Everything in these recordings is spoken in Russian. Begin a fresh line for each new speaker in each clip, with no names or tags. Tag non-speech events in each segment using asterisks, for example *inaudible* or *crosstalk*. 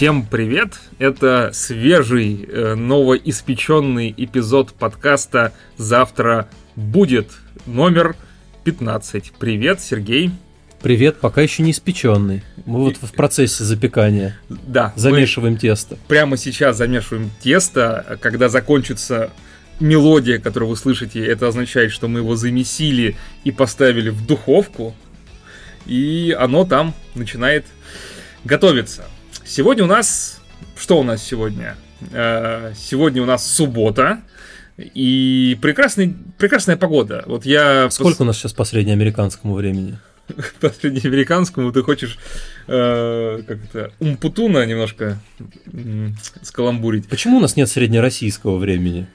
Всем привет! Это свежий, э, новоиспеченный эпизод подкаста «Завтра будет» номер 15. Привет, Сергей.
Привет, пока еще не испеченный. Мы вот в процессе запекания.
Да.
Замешиваем тесто.
Прямо сейчас замешиваем тесто. Когда закончится мелодия, которую вы слышите, это означает, что мы его замесили и поставили в духовку. И оно там начинает готовиться. Сегодня у нас... Что у нас сегодня? Э, сегодня у нас суббота. И прекрасный, прекрасная погода. Вот я...
Сколько пос... у нас сейчас по среднеамериканскому времени? *laughs*
по среднеамериканскому ты хочешь э, как это умпутуна немножко э, скаламбурить.
Почему у нас нет среднероссийского времени?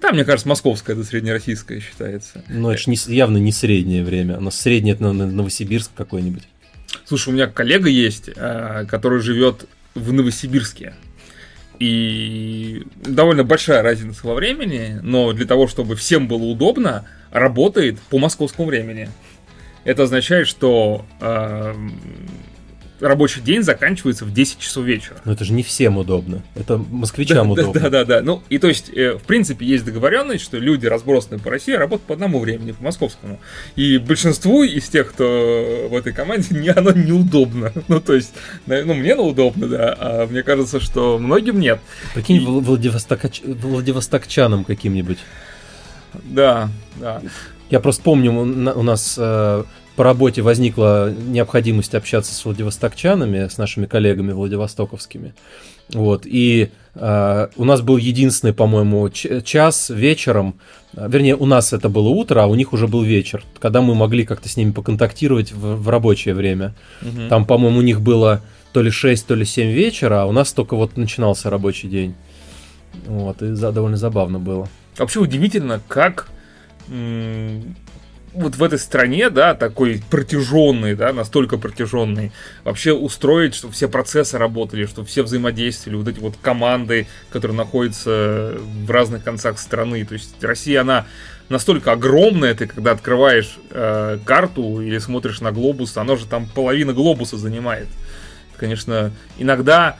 Да, мне кажется, московское это среднероссийское считается.
Ну, это же не, явно не среднее время. У нас среднее это Новосибирск какой-нибудь.
Слушай, у меня коллега есть, э, который живет в Новосибирске. И довольно большая разница во времени, но для того, чтобы всем было удобно, работает по московскому времени. Это означает, что э, рабочий день заканчивается в 10 часов вечера.
Но это же не всем удобно. Это москвичам
да,
удобно.
Да, да, да, Ну, и то есть, э, в принципе, есть договоренность, что люди, разбросанные по России, работают по одному времени, по московскому. И большинству из тех, кто в этой команде, *laughs* не, оно неудобно. Ну, то есть, ну, мне удобно, да, а мне кажется, что многим нет.
Прикинь, и... Владивостокоч... Владивостокчанам каким-нибудь.
Да, да.
Я просто помню, у нас э, по работе возникла необходимость общаться с владивостокчанами, с нашими коллегами владивостоковскими. Вот, и э, у нас был единственный, по-моему, час вечером, э, вернее, у нас это было утро, а у них уже был вечер, когда мы могли как-то с ними поконтактировать в, в рабочее время. Угу. Там, по-моему, у них было то ли 6, то ли 7 вечера, а у нас только вот начинался рабочий день. Вот, и за, довольно забавно было.
Вообще удивительно, как вот в этой стране, да, такой протяженный, да, настолько протяженный, вообще устроить, чтобы все процессы работали, чтобы все взаимодействовали, вот эти вот команды, которые находятся в разных концах страны. То есть Россия, она настолько огромная, ты когда открываешь э, карту или смотришь на глобус, оно же там половина глобуса занимает. Конечно, иногда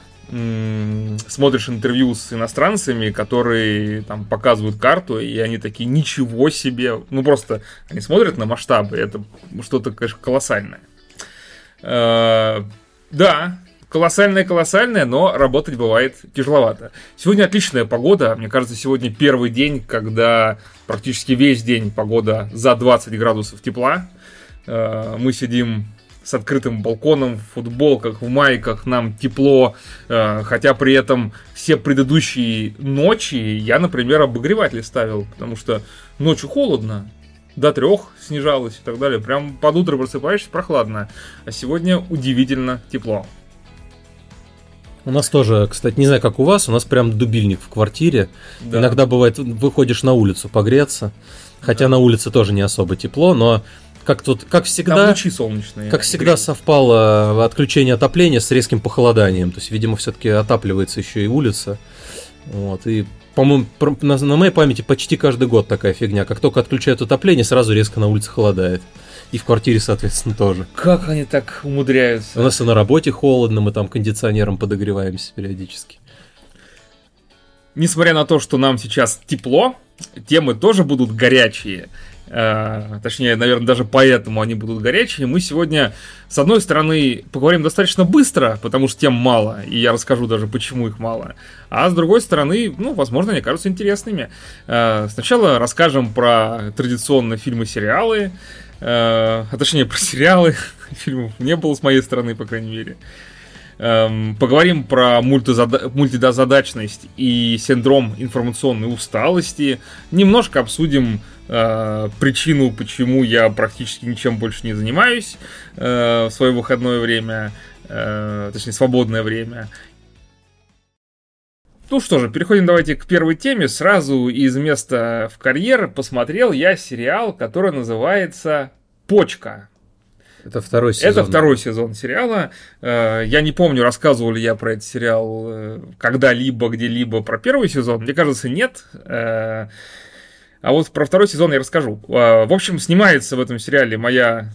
смотришь интервью с иностранцами, которые там показывают карту, и они такие, ничего себе, ну просто они смотрят на масштабы, это что-то, конечно, колоссальное. Э, да, колоссальное-колоссальное, но работать бывает тяжеловато. Сегодня отличная погода, мне кажется, сегодня первый день, когда практически весь день погода за 20 градусов тепла. Э, мы сидим с открытым балконом, в футболках, в майках, нам тепло, э, хотя при этом все предыдущие ночи я, например, обогреватель ставил, потому что ночью холодно, до трех снижалось и так далее. Прям под утро просыпаешься прохладно, а сегодня удивительно тепло.
У нас тоже, кстати, не знаю, как у вас, у нас прям дубильник в квартире. Да. Иногда бывает, выходишь на улицу погреться, хотя да. на улице тоже не особо тепло, но как тут, как всегда, Там
лучи солнечные.
Как всегда совпало отключение отопления с резким похолоданием. То есть, видимо, все-таки отапливается еще и улица. Вот, и по-моему, на, на моей памяти почти каждый год такая фигня. Как только отключают отопление, сразу резко на улице холодает. И в квартире, соответственно, тоже.
Как они так умудряются?
У нас и на работе холодно, мы там кондиционером подогреваемся периодически.
Несмотря на то, что нам сейчас тепло, темы тоже будут горячие. Э, точнее, наверное, даже поэтому они будут горячие. Мы сегодня, с одной стороны, поговорим достаточно быстро, потому что тем мало, и я расскажу даже, почему их мало. А с другой стороны, ну, возможно, они кажутся интересными. Э, сначала расскажем про традиционные фильмы-сериалы, э, а точнее, про сериалы. *laughs* Фильмов не было с моей стороны, по крайней мере. Эм, поговорим про мультизадачность и синдром информационной усталости. Немножко обсудим э, причину, почему я практически ничем больше не занимаюсь э, в свое выходное время, э, точнее свободное время. Ну что же, переходим давайте к первой теме. Сразу из места в карьер посмотрел я сериал, который называется «Почка».
Это второй сезон.
Это второй сезон сериала. Э, я не помню, рассказывал ли я про этот сериал э, когда-либо, где-либо про первый сезон. Мне кажется, нет. Э, а вот про второй сезон я расскажу. В общем, снимается в этом сериале моя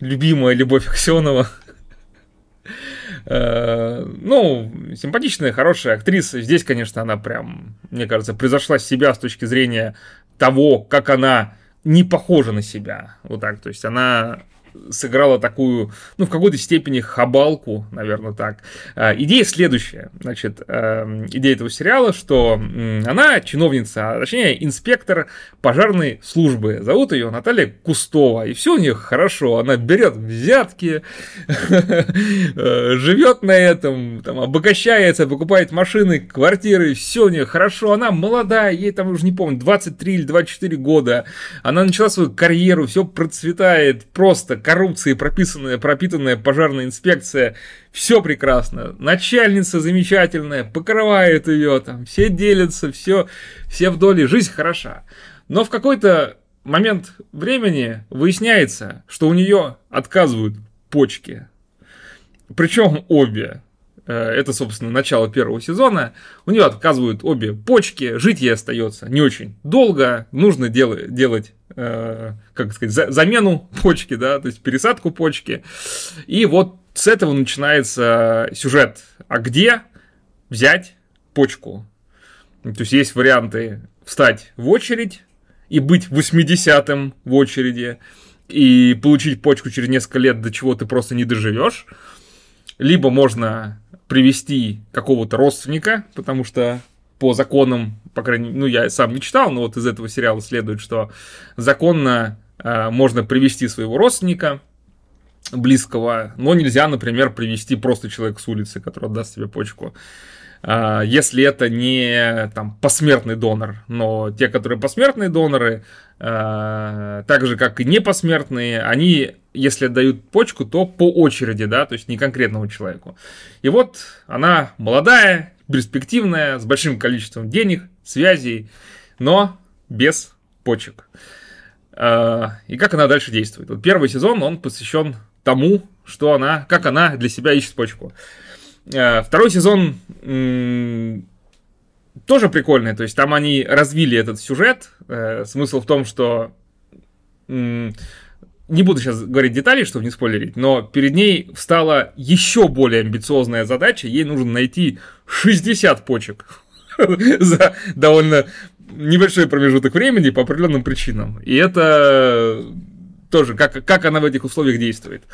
любимая Любовь Аксенова. Ну, симпатичная, хорошая актриса. Здесь, конечно, она прям, мне кажется, превзошла себя с точки зрения того, как она не похожа на себя. Вот так. То есть она сыграла такую, ну, в какой-то степени хабалку, наверное, так. А, идея следующая. Значит, эм, идея этого сериала, что она чиновница, а точнее, инспектор пожарной службы. Зовут ее Наталья Кустова. И все у нее хорошо. Она берет взятки, *laughs* э, живет на этом, там, обогащается, покупает машины, квартиры, все у нее хорошо. Она молодая, ей там уже не помню, 23 или 24 года. Она начала свою карьеру, все процветает просто коррупции прописанная, пропитанная пожарная инспекция, все прекрасно. Начальница замечательная, покрывает ее, там, все делятся, все, все вдоль, жизнь хороша. Но в какой-то момент времени выясняется, что у нее отказывают почки. Причем обе. Э, это, собственно, начало первого сезона. У нее отказывают обе почки, жить ей остается не очень долго. Нужно дел- делать, как сказать, за- замену почки, да, то есть пересадку почки. И вот с этого начинается сюжет. А где взять почку? То есть есть варианты встать в очередь и быть 80-м в очереди и получить почку через несколько лет, до чего ты просто не доживешь. Либо можно привести какого-то родственника, потому что по законам, по крайней мере, ну, я сам не читал, но вот из этого сериала следует, что законно э, можно привести своего родственника, близкого, но нельзя, например, привести просто человека с улицы, который отдаст тебе почку. Э, если это не там посмертный донор, но те, которые посмертные доноры, э, так же как и не посмертные, они если отдают почку, то по очереди, да, то есть не конкретному человеку. И вот она молодая, перспективная, с большим количеством денег, связей, но без почек. А, и как она дальше действует? Вот первый сезон, он посвящен тому, что она, как она для себя ищет почку. А, второй сезон тоже прикольный, то есть там они развили этот сюжет. Э, смысл в том, что не буду сейчас говорить детали, чтобы не спойлерить, но перед ней встала еще более амбициозная задача. Ей нужно найти 60 почек *laughs* за довольно небольшой промежуток времени по определенным причинам. И это тоже, как, как она в этих условиях действует.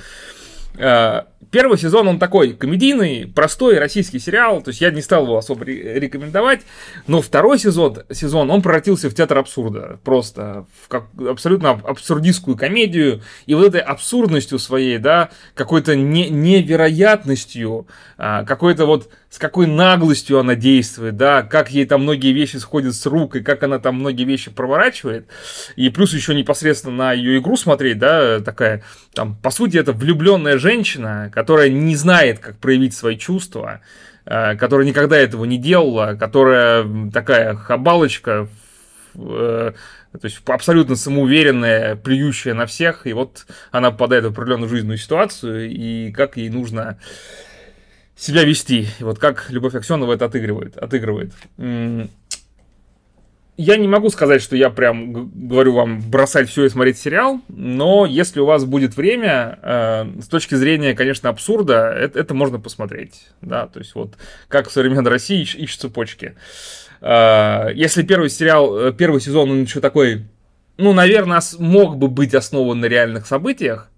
А, первый сезон, он такой комедийный, простой российский сериал, то есть я не стал его особо рекомендовать, но второй сезон, сезон он превратился в театр абсурда, просто в как, абсолютно абсурдистскую комедию, и вот этой абсурдностью своей, да, какой-то не, невероятностью, а, какой-то вот с какой наглостью она действует, да, как ей там многие вещи сходят с рук, и как она там многие вещи проворачивает, и плюс еще непосредственно на ее игру смотреть, да, такая, там, по сути, это влюбленная женщина, которая не знает, как проявить свои чувства, э, которая никогда этого не делала, которая такая хабалочка, э, то есть абсолютно самоуверенная, плюющая на всех, и вот она попадает в определенную жизненную ситуацию, и как ей нужно себя вести. Вот как Любовь Аксенова это отыгрывает. отыгрывает я не могу сказать, что я прям говорю вам бросать все и смотреть сериал, но если у вас будет время, э, с точки зрения, конечно, абсурда, это, это можно посмотреть, да, то есть вот как в современной России ищ, ищут цепочки. Э, если первый сериал, э, первый сезон, он еще такой, ну, наверное, мог бы быть основан на реальных событиях,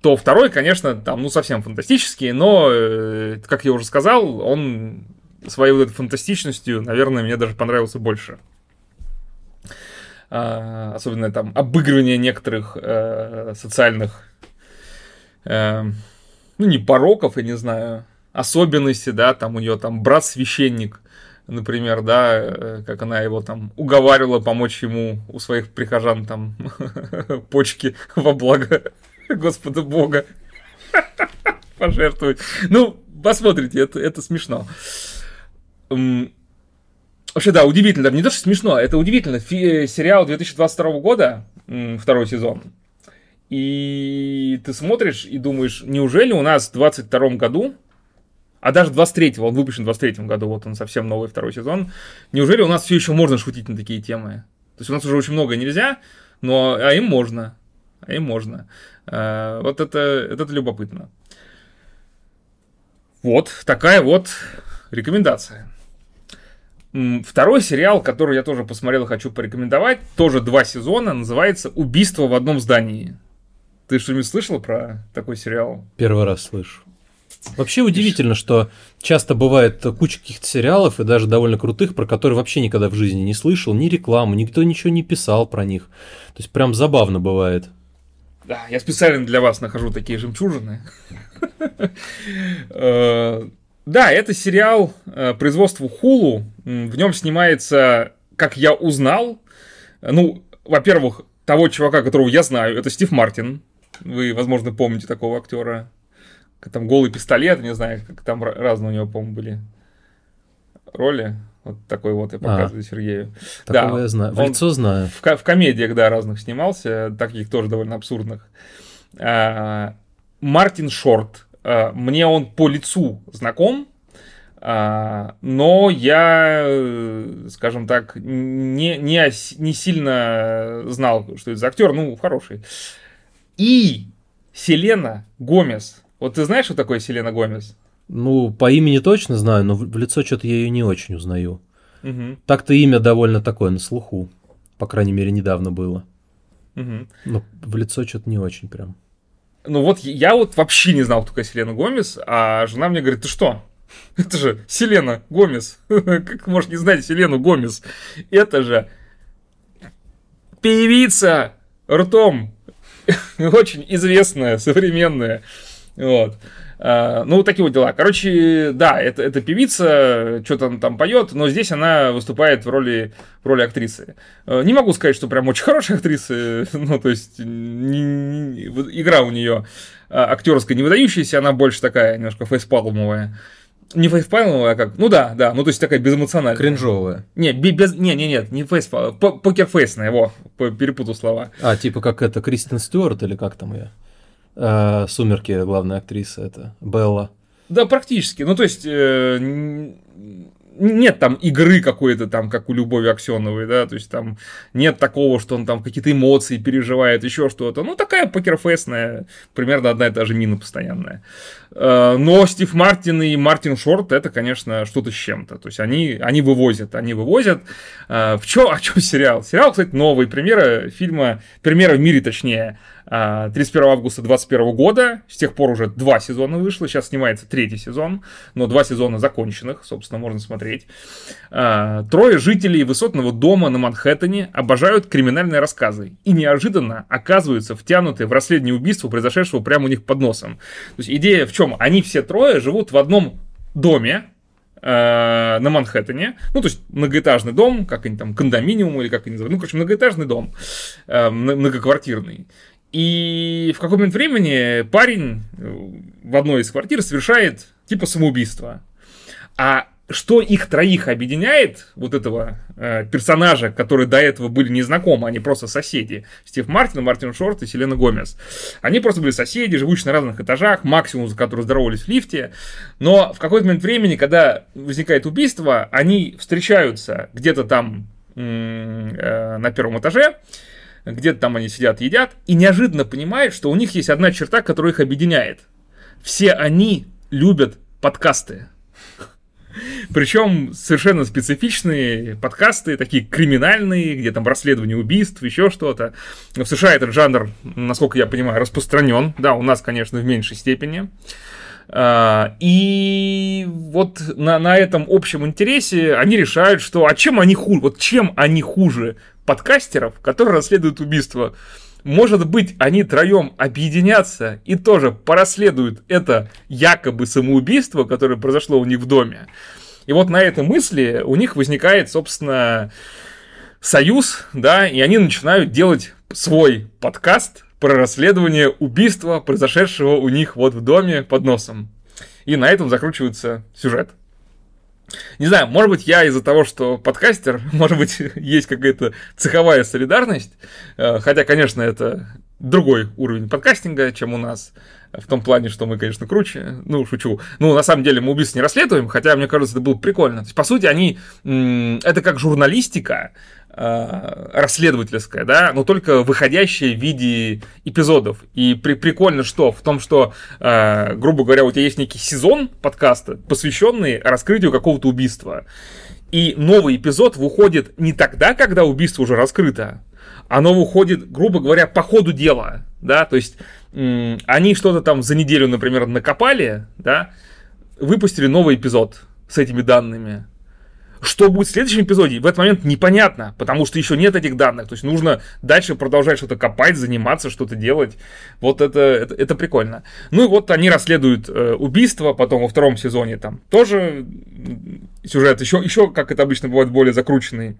то второй, конечно, там, ну, совсем фантастический, но, э, как я уже сказал, он своей вот этой фантастичностью, наверное, мне даже понравился больше. А, особенно там обыгрывание некоторых э, социальных, э, ну не пороков, я не знаю, особенностей, да, там у нее там брат-священник, например, да, как она его там уговаривала помочь ему у своих прихожан там *laughs* почки во благо *laughs* Господа Бога *laughs* пожертвовать. Ну, посмотрите, это, это смешно. Вообще, да, удивительно. Не то, что смешно, это удивительно. Фи- сериал 2022 года, второй сезон. И ты смотришь и думаешь, неужели у нас в 22 году, а даже 23-го, он выпущен в 23 году, вот он совсем новый второй сезон, неужели у нас все еще можно шутить на такие темы? То есть у нас уже очень много нельзя, но а им можно. А им можно. А, вот это, это любопытно. Вот, такая вот рекомендация. Второй сериал, который я тоже посмотрел и хочу порекомендовать, тоже два сезона, называется «Убийство в одном здании». Ты что-нибудь слышал про такой сериал?
Первый раз слышу. Вообще удивительно, что часто бывает куча каких-то сериалов, и даже довольно крутых, про которые вообще никогда в жизни не слышал, ни рекламу, никто ничего не писал про них. То есть прям забавно бывает.
Да, я специально для вас нахожу такие жемчужины. Э, да, это сериал э, производства Хулу. В нем снимается, как я узнал, ну, во-первых, того чувака, которого я знаю, это Стив Мартин. Вы, возможно, помните такого актера там голый пистолет, не знаю, как там разные у него, по-моему, были роли. Вот такой вот я показываю а, Сергею.
Такого да, я знаю. В лицо знаю.
В, в комедиях, да, разных снимался, таких тоже довольно абсурдных. А, Мартин Шорт. А, мне он по лицу знаком, а, но я, скажем так, не, не, не сильно знал, что это за актер, ну, хороший. И Селена Гомес вот ты знаешь, что такое Селена Гомес?
Ну, по имени точно знаю, но в лицо что-то я ее не очень узнаю. Угу. Так-то имя довольно такое на слуху. По крайней мере, недавно было. Угу. Но в лицо что-то не очень прям.
Ну вот я вот вообще не знал, кто такая Селена Гомес, а жена мне говорит, ты что? *laughs* Это же Селена Гомес. *laughs* Как можешь не знать Селену Гомес? Это же певица ртом. *laughs* Очень известная, современная. Вот. Uh, ну, такие вот дела. Короче, да, это, это певица, что-то она там поет, но здесь она выступает в роли, в роли актрисы. Uh, не могу сказать, что прям очень *laughs* хорошая актриса, ну, то есть, не, не, игра у нее а, актерская не выдающаяся, она больше такая, немножко фейспалмовая. Не фейспалмовая, а как? Ну да, да, ну то есть такая безэмоциональная.
Кринжовая.
Не, без, не, не, нет, не фейспал, покерфейсная, во, перепутал слова.
А, типа как это, Кристин Стюарт или как там я? Э, Сумерки, главная актриса, это Белла.
Да, практически. Ну, то есть, э, нет там игры какой-то там, как у Любови Аксеновой, да, то есть там нет такого, что он там какие-то эмоции переживает, еще что-то. Ну, такая покерфестная, примерно одна и та же мина постоянная. Э, но Стив Мартин и Мартин Шорт это, конечно, что-то с чем-то. То есть они, они вывозят, они вывозят. Э, в чё, о чем сериал? Сериал, кстати, новый, премьера фильма, премьера в мире, точнее, 31 а, августа 2021 года. С тех пор уже два сезона вышло. Сейчас снимается третий сезон, но два сезона законченных, собственно, можно смотреть. Трое жителей высотного дома на Манхэттене обожают криминальные рассказы и неожиданно оказываются втянуты в расследование убийства, произошедшего прямо у них под носом. То есть идея в чем? Они все трое живут в одном доме, а, на Манхэттене. Ну, то есть многоэтажный дом, как они там, кондоминиум или как они называют. Ну, короче, многоэтажный дом, многоквартирный. И в какой-то момент времени парень э, в одной из квартир совершает типа самоубийство. А что их троих объединяет, вот этого э, персонажа, которые до этого были незнакомы, они просто соседи, Стив Мартин, Мартин Шорт и Селена Гомес. Они просто были соседи, живущие на разных этажах, максимум за которые здоровались в лифте. Но в какой-то момент времени, когда возникает убийство, они встречаются где-то там э, на первом этаже, где-то там они сидят, едят, и неожиданно понимают, что у них есть одна черта, которая их объединяет. Все они любят подкасты. Причем совершенно специфичные подкасты, такие криминальные, где там расследование убийств, еще что-то. В США этот жанр, насколько я понимаю, распространен. Да, у нас, конечно, в меньшей степени. А, и вот на, на этом общем интересе они решают, что а чем они хуже, вот чем они хуже подкастеров, которые расследуют убийство. Может быть, они троем объединятся и тоже порасследуют это якобы самоубийство, которое произошло у них в доме. И вот на этой мысли у них возникает, собственно, союз, да, и они начинают делать свой подкаст про расследование убийства, произошедшего у них вот в доме под носом. И на этом закручивается сюжет. Не знаю, может быть, я из-за того, что подкастер, *laughs* может быть, есть какая-то цеховая солидарность, э, хотя, конечно, это другой уровень подкастинга, чем у нас. В том плане, что мы, конечно, круче. Ну, шучу. Ну, на самом деле, мы убийств не расследуем, хотя, мне кажется, это было прикольно. То есть, по сути, они... Это как журналистика, расследовательская, да, но только выходящая в виде эпизодов. И при, прикольно что? В том, что, э, грубо говоря, у тебя есть некий сезон подкаста, посвященный раскрытию какого-то убийства. И новый эпизод выходит не тогда, когда убийство уже раскрыто, оно выходит, грубо говоря, по ходу дела, да, то есть м- они что-то там за неделю, например, накопали, да, выпустили новый эпизод с этими данными. Что будет в следующем эпизоде, в этот момент непонятно, потому что еще нет этих данных. То есть нужно дальше продолжать что-то копать, заниматься, что-то делать. Вот это, это, это прикольно. Ну и вот они расследуют э, убийство, потом во втором сезоне там тоже сюжет еще, еще, как это обычно бывает, более закрученный.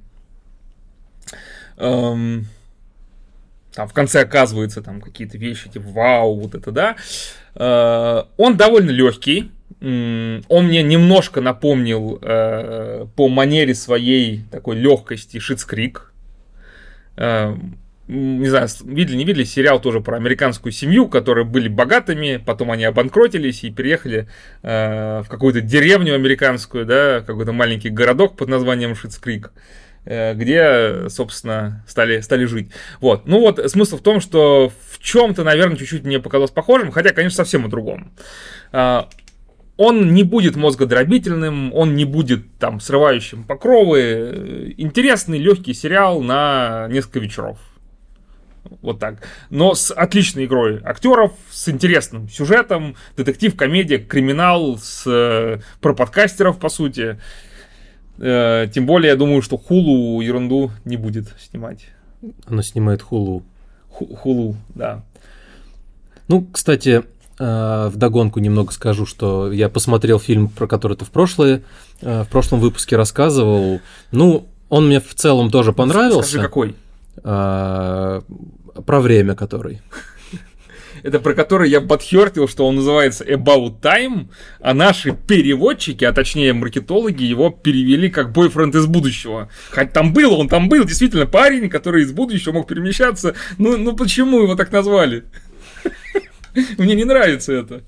Эм, там в конце оказываются там какие-то вещи, типа вау, вот это да. Э, он довольно легкий. Он мне немножко напомнил э, по манере своей такой легкости Шицкрик. Э, не знаю, видели, не видели сериал тоже про американскую семью, которые были богатыми, потом они обанкротились и переехали э, в какую-то деревню американскую, да, какой-то маленький городок под названием Шицкрик. Э, Э, где, собственно, стали, стали жить. Вот. Ну вот, смысл в том, что в чем-то, наверное, чуть-чуть мне показалось похожим, хотя, конечно, совсем о другом. Он не будет мозгодробительным, он не будет там срывающим покровы. Интересный, легкий сериал на несколько вечеров. Вот так. Но с отличной игрой актеров, с интересным сюжетом, детектив, комедия, криминал, с, э, про подкастеров, по сути. Э, тем более, я думаю, что Хулу ерунду не будет снимать.
Она снимает Хулу.
Хулу, да.
Ну, кстати, в догонку немного скажу, что я посмотрел фильм, про который ты в, прошлое, э, в прошлом выпуске рассказывал. Ну, он мне в целом тоже понравился.
Скажи, какой?
А, про время который
это про который я подхертил, что он называется About Time, а наши переводчики, а точнее маркетологи, его перевели как бойфренд из будущего. Хоть там был, он там был, действительно, парень, который из будущего мог перемещаться. Ну, ну почему его так назвали? *laughs* Мне не нравится это.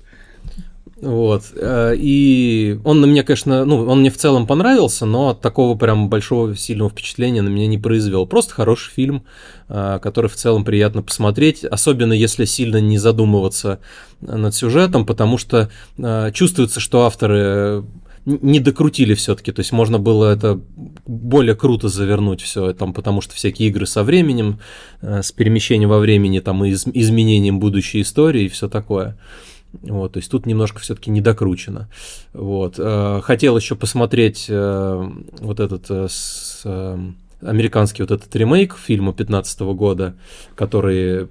Вот. Э, и он на меня, конечно, ну, он мне в целом понравился, но такого прям большого сильного впечатления на меня не произвел. Просто хороший фильм, э, который в целом приятно посмотреть, особенно если сильно не задумываться над сюжетом, потому что э, чувствуется, что авторы не докрутили все-таки, то есть можно было это более круто завернуть все, там, потому что всякие игры со временем, с перемещением во времени, там, и изменением будущей истории и все такое. Вот, то есть тут немножко все-таки недокручено. Вот. Э, хотел еще посмотреть э, вот этот э, с, американский вот этот ремейк фильма 15 года, который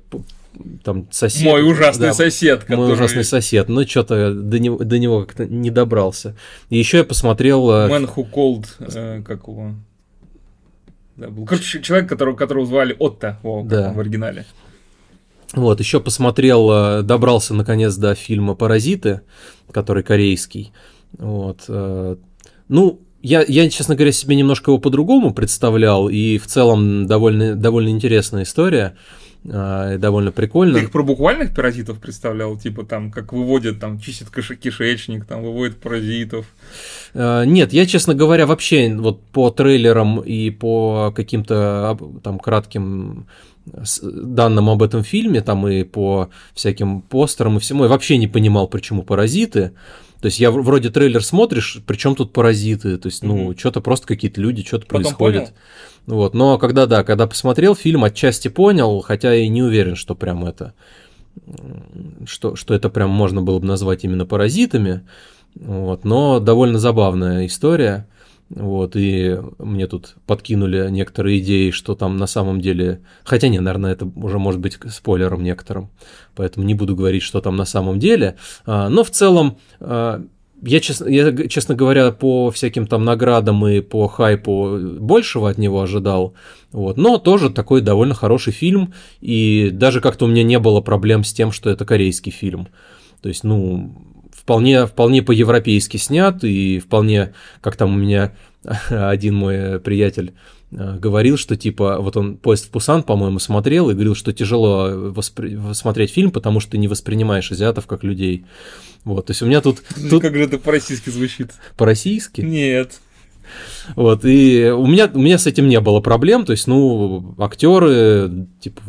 там сосед.
Мой ужасный да, сосед,
который... Мой ужасный сосед. Но что-то до него, до него как-то не добрался. И еще я посмотрел...
Man Who Called, э, как его... Да, был. Короче, человек, которого, которого звали Отто во, да. в оригинале.
Вот, еще посмотрел, э, добрался наконец до фильма «Паразиты», который корейский. Вот. Э, ну, я, я, честно говоря, себе немножко его по-другому представлял, и в целом довольно, довольно интересная история, э, довольно прикольно.
Ты их про буквальных паразитов представлял, типа там, как выводят, там, чистят кишечник, там, выводят паразитов?
Нет, я, честно говоря, вообще вот по трейлерам и по каким-то там кратким данным об этом фильме, там и по всяким постерам и всему, я вообще не понимал, почему паразиты. То есть я вроде трейлер смотришь, причем тут паразиты, то есть, ну, mm-hmm. что-то просто какие-то люди, что-то происходит. Понял. Вот, но когда, да, когда посмотрел фильм, отчасти понял, хотя и не уверен, что прям это, что, что это прям можно было бы назвать именно паразитами, вот, но довольно забавная история. Вот, и мне тут подкинули некоторые идеи, что там на самом деле... Хотя не, наверное, это уже может быть спойлером некоторым, поэтому не буду говорить, что там на самом деле. А, но в целом, а, я, честно, я, честно говоря, по всяким там наградам и по хайпу большего от него ожидал. Вот. Но тоже такой довольно хороший фильм, и даже как-то у меня не было проблем с тем, что это корейский фильм. То есть, ну, вполне, вполне по-европейски снят, и вполне, как там у меня *laughs* один мой приятель э, говорил, что типа вот он поезд в Пусан, по-моему, смотрел и говорил, что тяжело воспри... смотреть фильм, потому что ты не воспринимаешь азиатов как людей. Вот, то есть у меня тут... тут...
Как же это по-российски звучит?
По-российски?
Нет.
Вот, и у меня, у меня с этим не было проблем, то есть, ну, актеры, типа,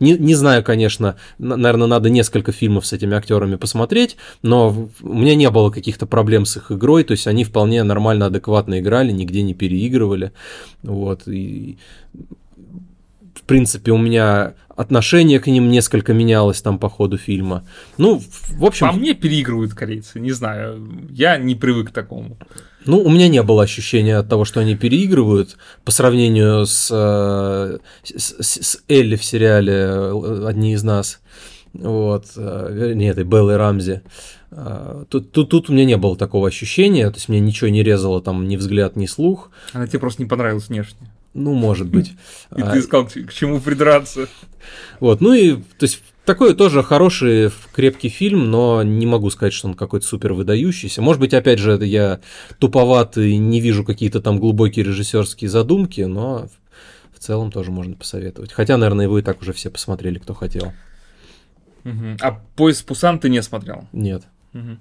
не, не знаю, конечно, наверное, надо несколько фильмов с этими актерами посмотреть, но у меня не было каких-то проблем с их игрой, то есть они вполне нормально, адекватно играли, нигде не переигрывали, вот, и в принципе, у меня отношение к ним несколько менялось там по ходу фильма. Ну, в общем...
По мне переигрывают корейцы, не знаю, я не привык к такому.
Ну, у меня не было ощущения от того, что они переигрывают по сравнению с, э, с, с Элли в сериале э, «Одни из нас». Вот, э, не этой Беллы Рамзи. Тут, тут, тут у меня не было такого ощущения, то есть мне ничего не резало, там, ни взгляд, ни слух.
Она тебе просто не понравилась внешне.
Ну, может быть. *laughs*
И ты искал, к чему придраться.
Вот, ну и, то есть, такой тоже хороший, крепкий фильм, но не могу сказать, что он какой-то супер выдающийся. Может быть, опять же, я туповат и не вижу какие-то там глубокие режиссерские задумки, но в целом тоже можно посоветовать. Хотя, наверное, его и так уже все посмотрели, кто хотел.
Угу. А поезд Пусан ты не смотрел?
Нет.
Угу.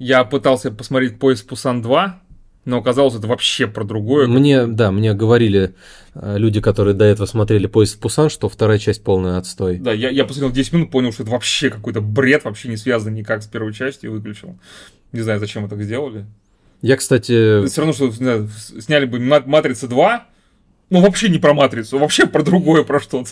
Я пытался посмотреть поезд Пусан 2, но оказалось это вообще про другое.
Мне, да, мне говорили э, люди, которые до этого смотрели «Поезд в Пусан», что вторая часть полная отстой.
Да, я, я посмотрел 10 минут, понял, что это вообще какой-то бред, вообще не связан никак с первой частью, и выключил. Не знаю, зачем это так сделали.
Я, кстати...
Все равно, что знаю, сняли бы «Матрица 2», ну, вообще не про матрицу, вообще про другое, про что-то.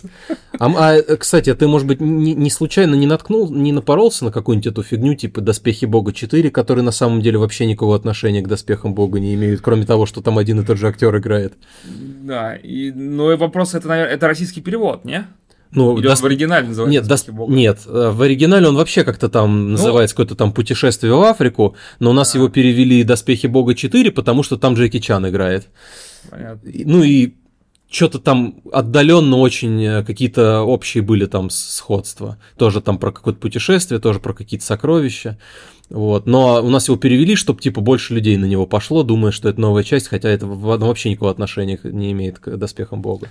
А, а кстати, а ты, может быть, не, не случайно не наткнул, не напоролся на какую-нибудь эту фигню, типа Доспехи Бога 4, которые на самом деле вообще никакого отношения к Доспехам Бога не имеют, кроме того, что там один и тот же актер играет.
Да, и, ну и вопрос, это, наверное, это российский перевод, не?
Ну,
Или дос... в оригинале называется
нет, дос... нет, э, в оригинале он вообще как-то там ну... называется какое-то там путешествие в Африку, но у нас а. его перевели Доспехи Бога 4, потому что там Джеки Чан играет. Понятно. Ну и что-то там отдаленно очень э, какие-то общие были там сходства. Тоже там про какое-то путешествие, тоже про какие-то сокровища. Вот. Но у нас его перевели, чтобы типа больше людей на него пошло, думая, что это новая часть, хотя это вообще никакого отношения не имеет к доспехам Бога.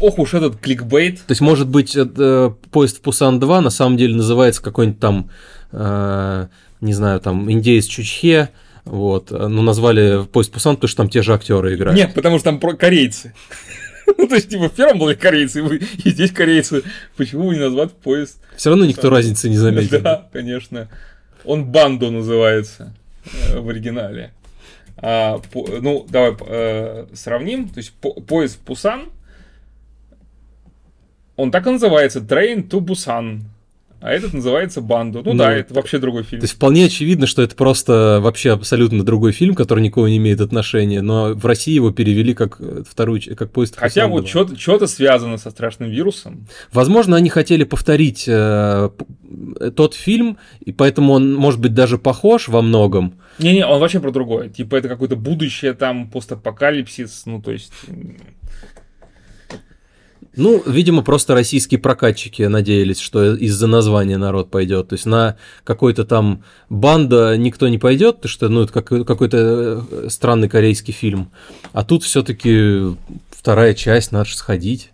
Ох уж этот кликбейт.
То есть, может быть, это, поезд в Пусан 2 на самом деле называется какой-нибудь там, э, не знаю, там, индеец Чучхе, вот, ну, назвали поезд Пусан, потому что там те же актеры играют.
Нет, потому что там про корейцы. *laughs* Ну, то есть, типа, в первом были корейцы, и здесь корейцы. Почему не назвать поезд?
Все равно никто разницы не заметил.
Да, конечно. Он Бандо называется э, в оригинале. А, по, ну, давай э, сравним. То есть, по, поезд Пусан, он так и называется, Train to Busan а этот называется «Банду». Ну, ну да, это вообще другой фильм.
То есть вполне очевидно, что это просто вообще абсолютно другой фильм, который никого не имеет отношения, но в России его перевели как э, вторую, как поезд
Хотя вот что-то связано со страшным вирусом.
Возможно, они хотели повторить э, тот фильм, и поэтому он, может быть, даже похож во многом.
Не-не, он вообще про другое. Типа это какое-то будущее там, постапокалипсис, ну то есть...
Ну, видимо, просто российские прокатчики надеялись, что из-за названия народ пойдет. То есть на какой-то там банда никто не пойдет, потому что ну, это какой-то э, странный корейский фильм. А тут все-таки вторая часть, надо же сходить.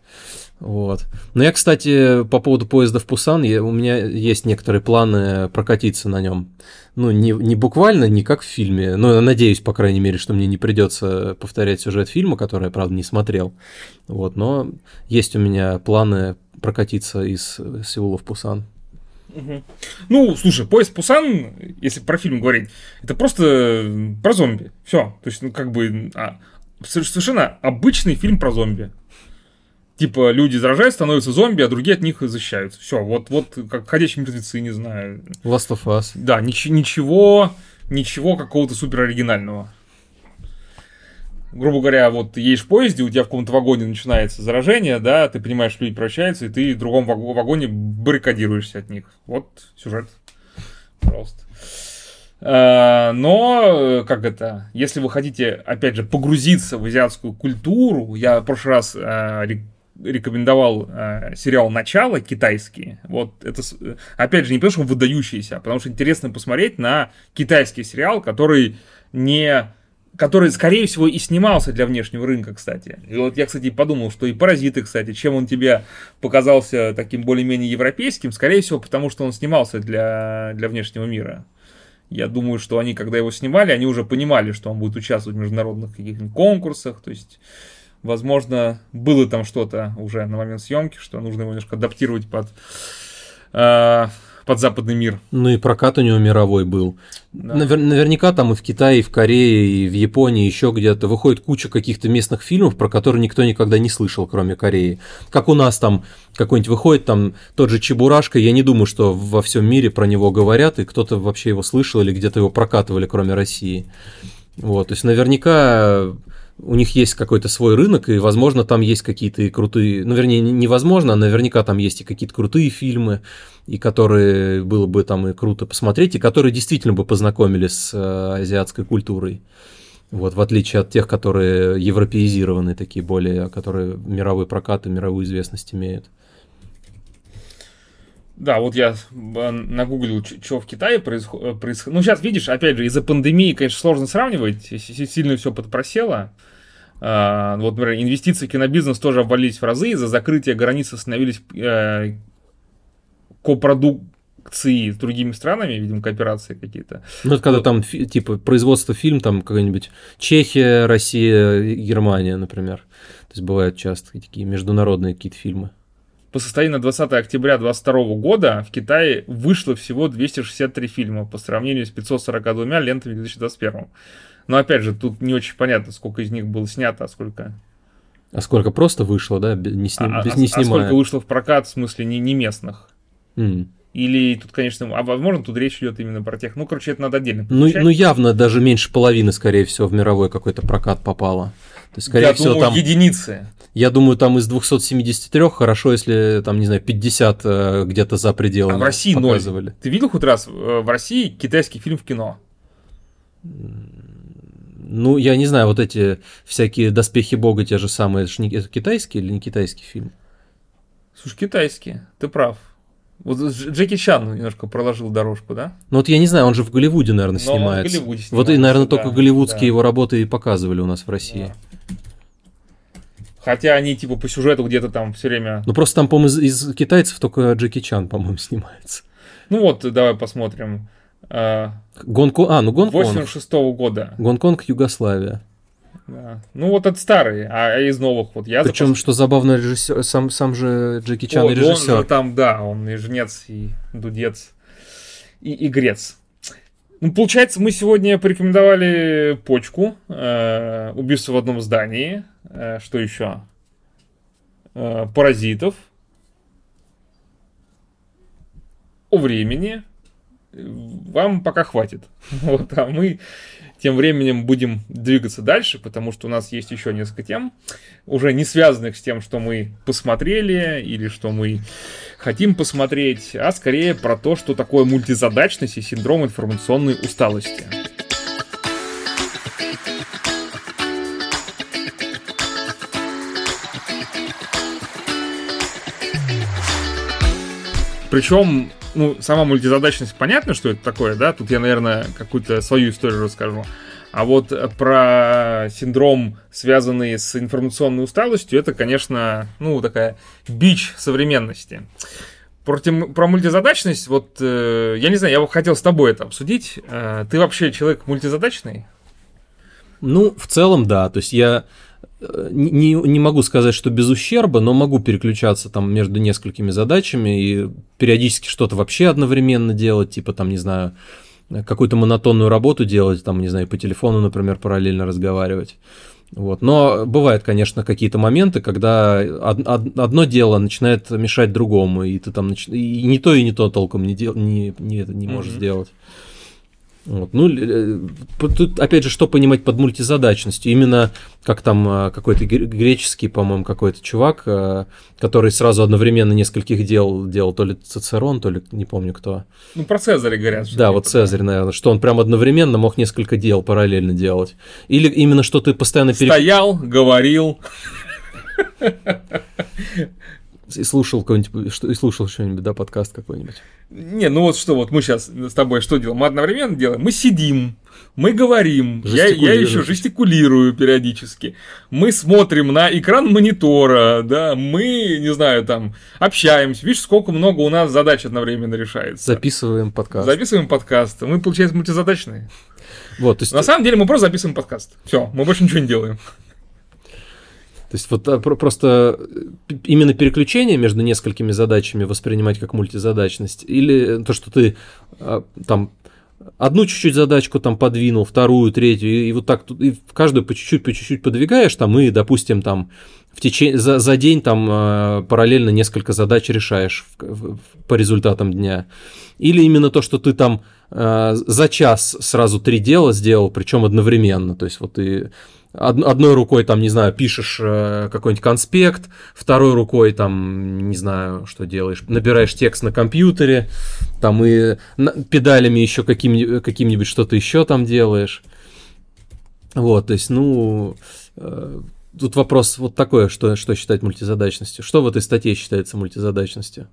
Вот. Но я, кстати, по поводу поезда в Пусан, я, у меня есть некоторые планы прокатиться на нем. Ну, не, не буквально, не как в фильме, но я надеюсь, по крайней мере, что мне не придется повторять сюжет фильма, который я, правда, не смотрел. Вот, но есть у меня планы прокатиться из Сеула в Пусан.
Ну, слушай, поезд Пусан, если про фильм говорить, это просто про зомби. Все. То есть, ну, как бы а, совершенно обычный фильм про зомби типа люди заражают, становятся зомби, а другие от них защищаются. Все, вот, вот как ходячие мертвецы, не знаю.
Last of Us.
Да, нич- ничего, ничего какого-то супер оригинального. Грубо говоря, вот едешь в поезде, у тебя в каком-то вагоне начинается заражение, да, ты понимаешь, люди прощаются, и ты в другом вагоне баррикадируешься от них. Вот сюжет. Пожалуйста. А, но, как это, если вы хотите, опять же, погрузиться в азиатскую культуру, я в прошлый раз а, рекомендовал э, сериал «Начало» китайский. Вот это, опять же, не потому что выдающийся, а потому что интересно посмотреть на китайский сериал, который не который, скорее всего, и снимался для внешнего рынка, кстати. И вот я, кстати, подумал, что и «Паразиты», кстати, чем он тебе показался таким более-менее европейским, скорее всего, потому что он снимался для, для внешнего мира. Я думаю, что они, когда его снимали, они уже понимали, что он будет участвовать в международных каких-нибудь конкурсах, то есть, возможно, было там что-то уже на момент съемки, что нужно его немножко адаптировать под э, под западный мир.
Ну и прокат у него мировой был. Да. Навер- наверняка там и в Китае, и в Корее, и в Японии, еще где-то выходит куча каких-то местных фильмов, про которые никто никогда не слышал, кроме Кореи. Как у нас там какой-нибудь выходит там тот же Чебурашка, я не думаю, что во всем мире про него говорят, и кто-то вообще его слышал или где-то его прокатывали, кроме России. Вот, то есть наверняка у них есть какой-то свой рынок, и, возможно, там есть какие-то крутые, ну, вернее, невозможно, а наверняка там есть и какие-то крутые фильмы, и которые было бы там и круто посмотреть, и которые действительно бы познакомили с э, азиатской культурой. Вот, в отличие от тех, которые европеизированы, такие более, которые мировой прокат и мировую известность имеют.
Да, вот я нагуглил, что в Китае происходит. Происход... Ну, сейчас, видишь, опять же, из-за пандемии, конечно, сложно сравнивать, сильно все подпросело. А, вот, например, инвестиции в кинобизнес тоже обвалились в разы, из-за закрытия границ остановились э, копродукции с другими странами, видимо, кооперации какие-то.
Ну, это когда вот. там, типа, производство фильм, там какая-нибудь Чехия, Россия, Германия, например. То есть бывают часто такие международные какие-то фильмы.
По состоянию на 20 октября 2022 года в Китае вышло всего 263 фильма по сравнению с 542 лентами в 2021. Но опять же, тут не очень понятно, сколько из них было снято, а сколько...
А сколько просто вышло, да, не, сним...
а,
без, не
снимая? А сколько вышло в прокат, в смысле, не, не местных? Mm. Или тут, конечно, а возможно, тут речь идет именно про тех. Ну, короче, это надо отдельно
ну, ну, явно даже меньше половины, скорее всего, в мировой какой-то прокат попало.
То есть, скорее Я всего, думаю, там... единицы.
Я думаю, там из 273 хорошо, если там, не знаю, 50 э, где-то за пределами а
в России показывали. 0. Ты видел хоть раз э, в России китайский фильм в кино?
Ну, я не знаю, вот эти всякие доспехи бога, те же самые, это, не, это китайский или не китайский фильм?
Слушай, китайский, ты прав. Вот Джеки Чан немножко проложил дорожку, да?
Ну вот я не знаю, он же в Голливуде, наверное, Но снимается. В Голливуде вот и, наверное, да, только голливудские да. его работы и показывали у нас в России. Да.
Хотя они типа по сюжету где-то там все время.
Ну просто там, по-моему, из, из китайцев только Джеки Чан, по-моему, снимается.
Ну вот, давай посмотрим.
Гонку, а, ну Гонконг.
86 -го года.
Гонконг, Югославия.
Да. Ну вот это старый, а из новых вот я.
Причем, запас... что забавно, режиссер, сам, сам же Джеки Чан О, режиссер. Он же
там, да, он и жнец, и дудец, и игрец. Ну, получается, мы сегодня порекомендовали почку, э, убийство в одном здании, э, что еще? Э, паразитов, о времени. Вам пока хватит. *laughs* Вот, а мы тем временем будем двигаться дальше, потому что у нас есть еще несколько тем, уже не связанных с тем, что мы посмотрели или что мы хотим посмотреть, а скорее про то, что такое мультизадачность и синдром информационной усталости. Причем ну, сама мультизадачность, понятно, что это такое, да? Тут я, наверное, какую-то свою историю расскажу. А вот про синдром, связанный с информационной усталостью, это, конечно, ну, такая бич современности. Против, про мультизадачность, вот, э, я не знаю, я бы хотел с тобой это обсудить. Э, ты вообще человек мультизадачный?
Ну, в целом, да. То есть я не, не могу сказать, что без ущерба, но могу переключаться там между несколькими задачами и периодически что-то вообще одновременно делать, типа там, не знаю, какую-то монотонную работу делать, там, не знаю, по телефону, например, параллельно разговаривать. Вот. Но бывают, конечно, какие-то моменты, когда одно дело начинает мешать другому, и ты там нач... и не то, и не то толком не, дел... не, не, не можешь mm-hmm. сделать. Вот. Ну, э, тут, опять же, что понимать под мультизадачностью? Именно как там э, какой-то греческий, по-моему, какой-то чувак, э, который сразу одновременно нескольких дел делал, то ли Цицерон, то ли не помню кто.
Ну, про Цезаря говорят.
Да, вот Цезарь, да. наверное, что он прям одновременно мог несколько дел параллельно делать. Или именно что ты постоянно...
Перек... Стоял, говорил. *laughs*
И слушал какой-нибудь, что, и слушал что-нибудь, да, подкаст какой-нибудь.
Не, ну вот что, вот мы сейчас с тобой что делаем? Мы одновременно делаем, мы сидим, мы говорим, я, я еще жестикулирую периодически, мы смотрим на экран монитора, да, мы, не знаю, там, общаемся. Видишь, сколько много у нас задач одновременно решается.
Записываем подкаст.
Записываем подкаст. Мы, получается, мультизадачные.
Вот, то есть...
На самом деле мы просто записываем подкаст. Все, мы больше ничего не делаем.
То есть вот а, просто именно переключение между несколькими задачами воспринимать как мультизадачность, или то, что ты а, там одну чуть-чуть задачку там подвинул, вторую, третью, и, и вот так и каждую по чуть-чуть, по чуть-чуть подвигаешь, там, и, допустим, там в течение, за, за день там э, параллельно несколько задач решаешь в, в, по результатам дня. Или именно то, что ты там э, за час сразу три дела сделал, причем одновременно, то есть вот ты одной рукой там, не знаю, пишешь э, какой-нибудь конспект, второй рукой там, не знаю, что делаешь, набираешь текст на компьютере, там и педалями еще каким, каким-нибудь что-то еще там делаешь. Вот, то есть, ну, э, тут вопрос вот такой, что, что считать мультизадачностью. Что в этой статье считается мультизадачностью?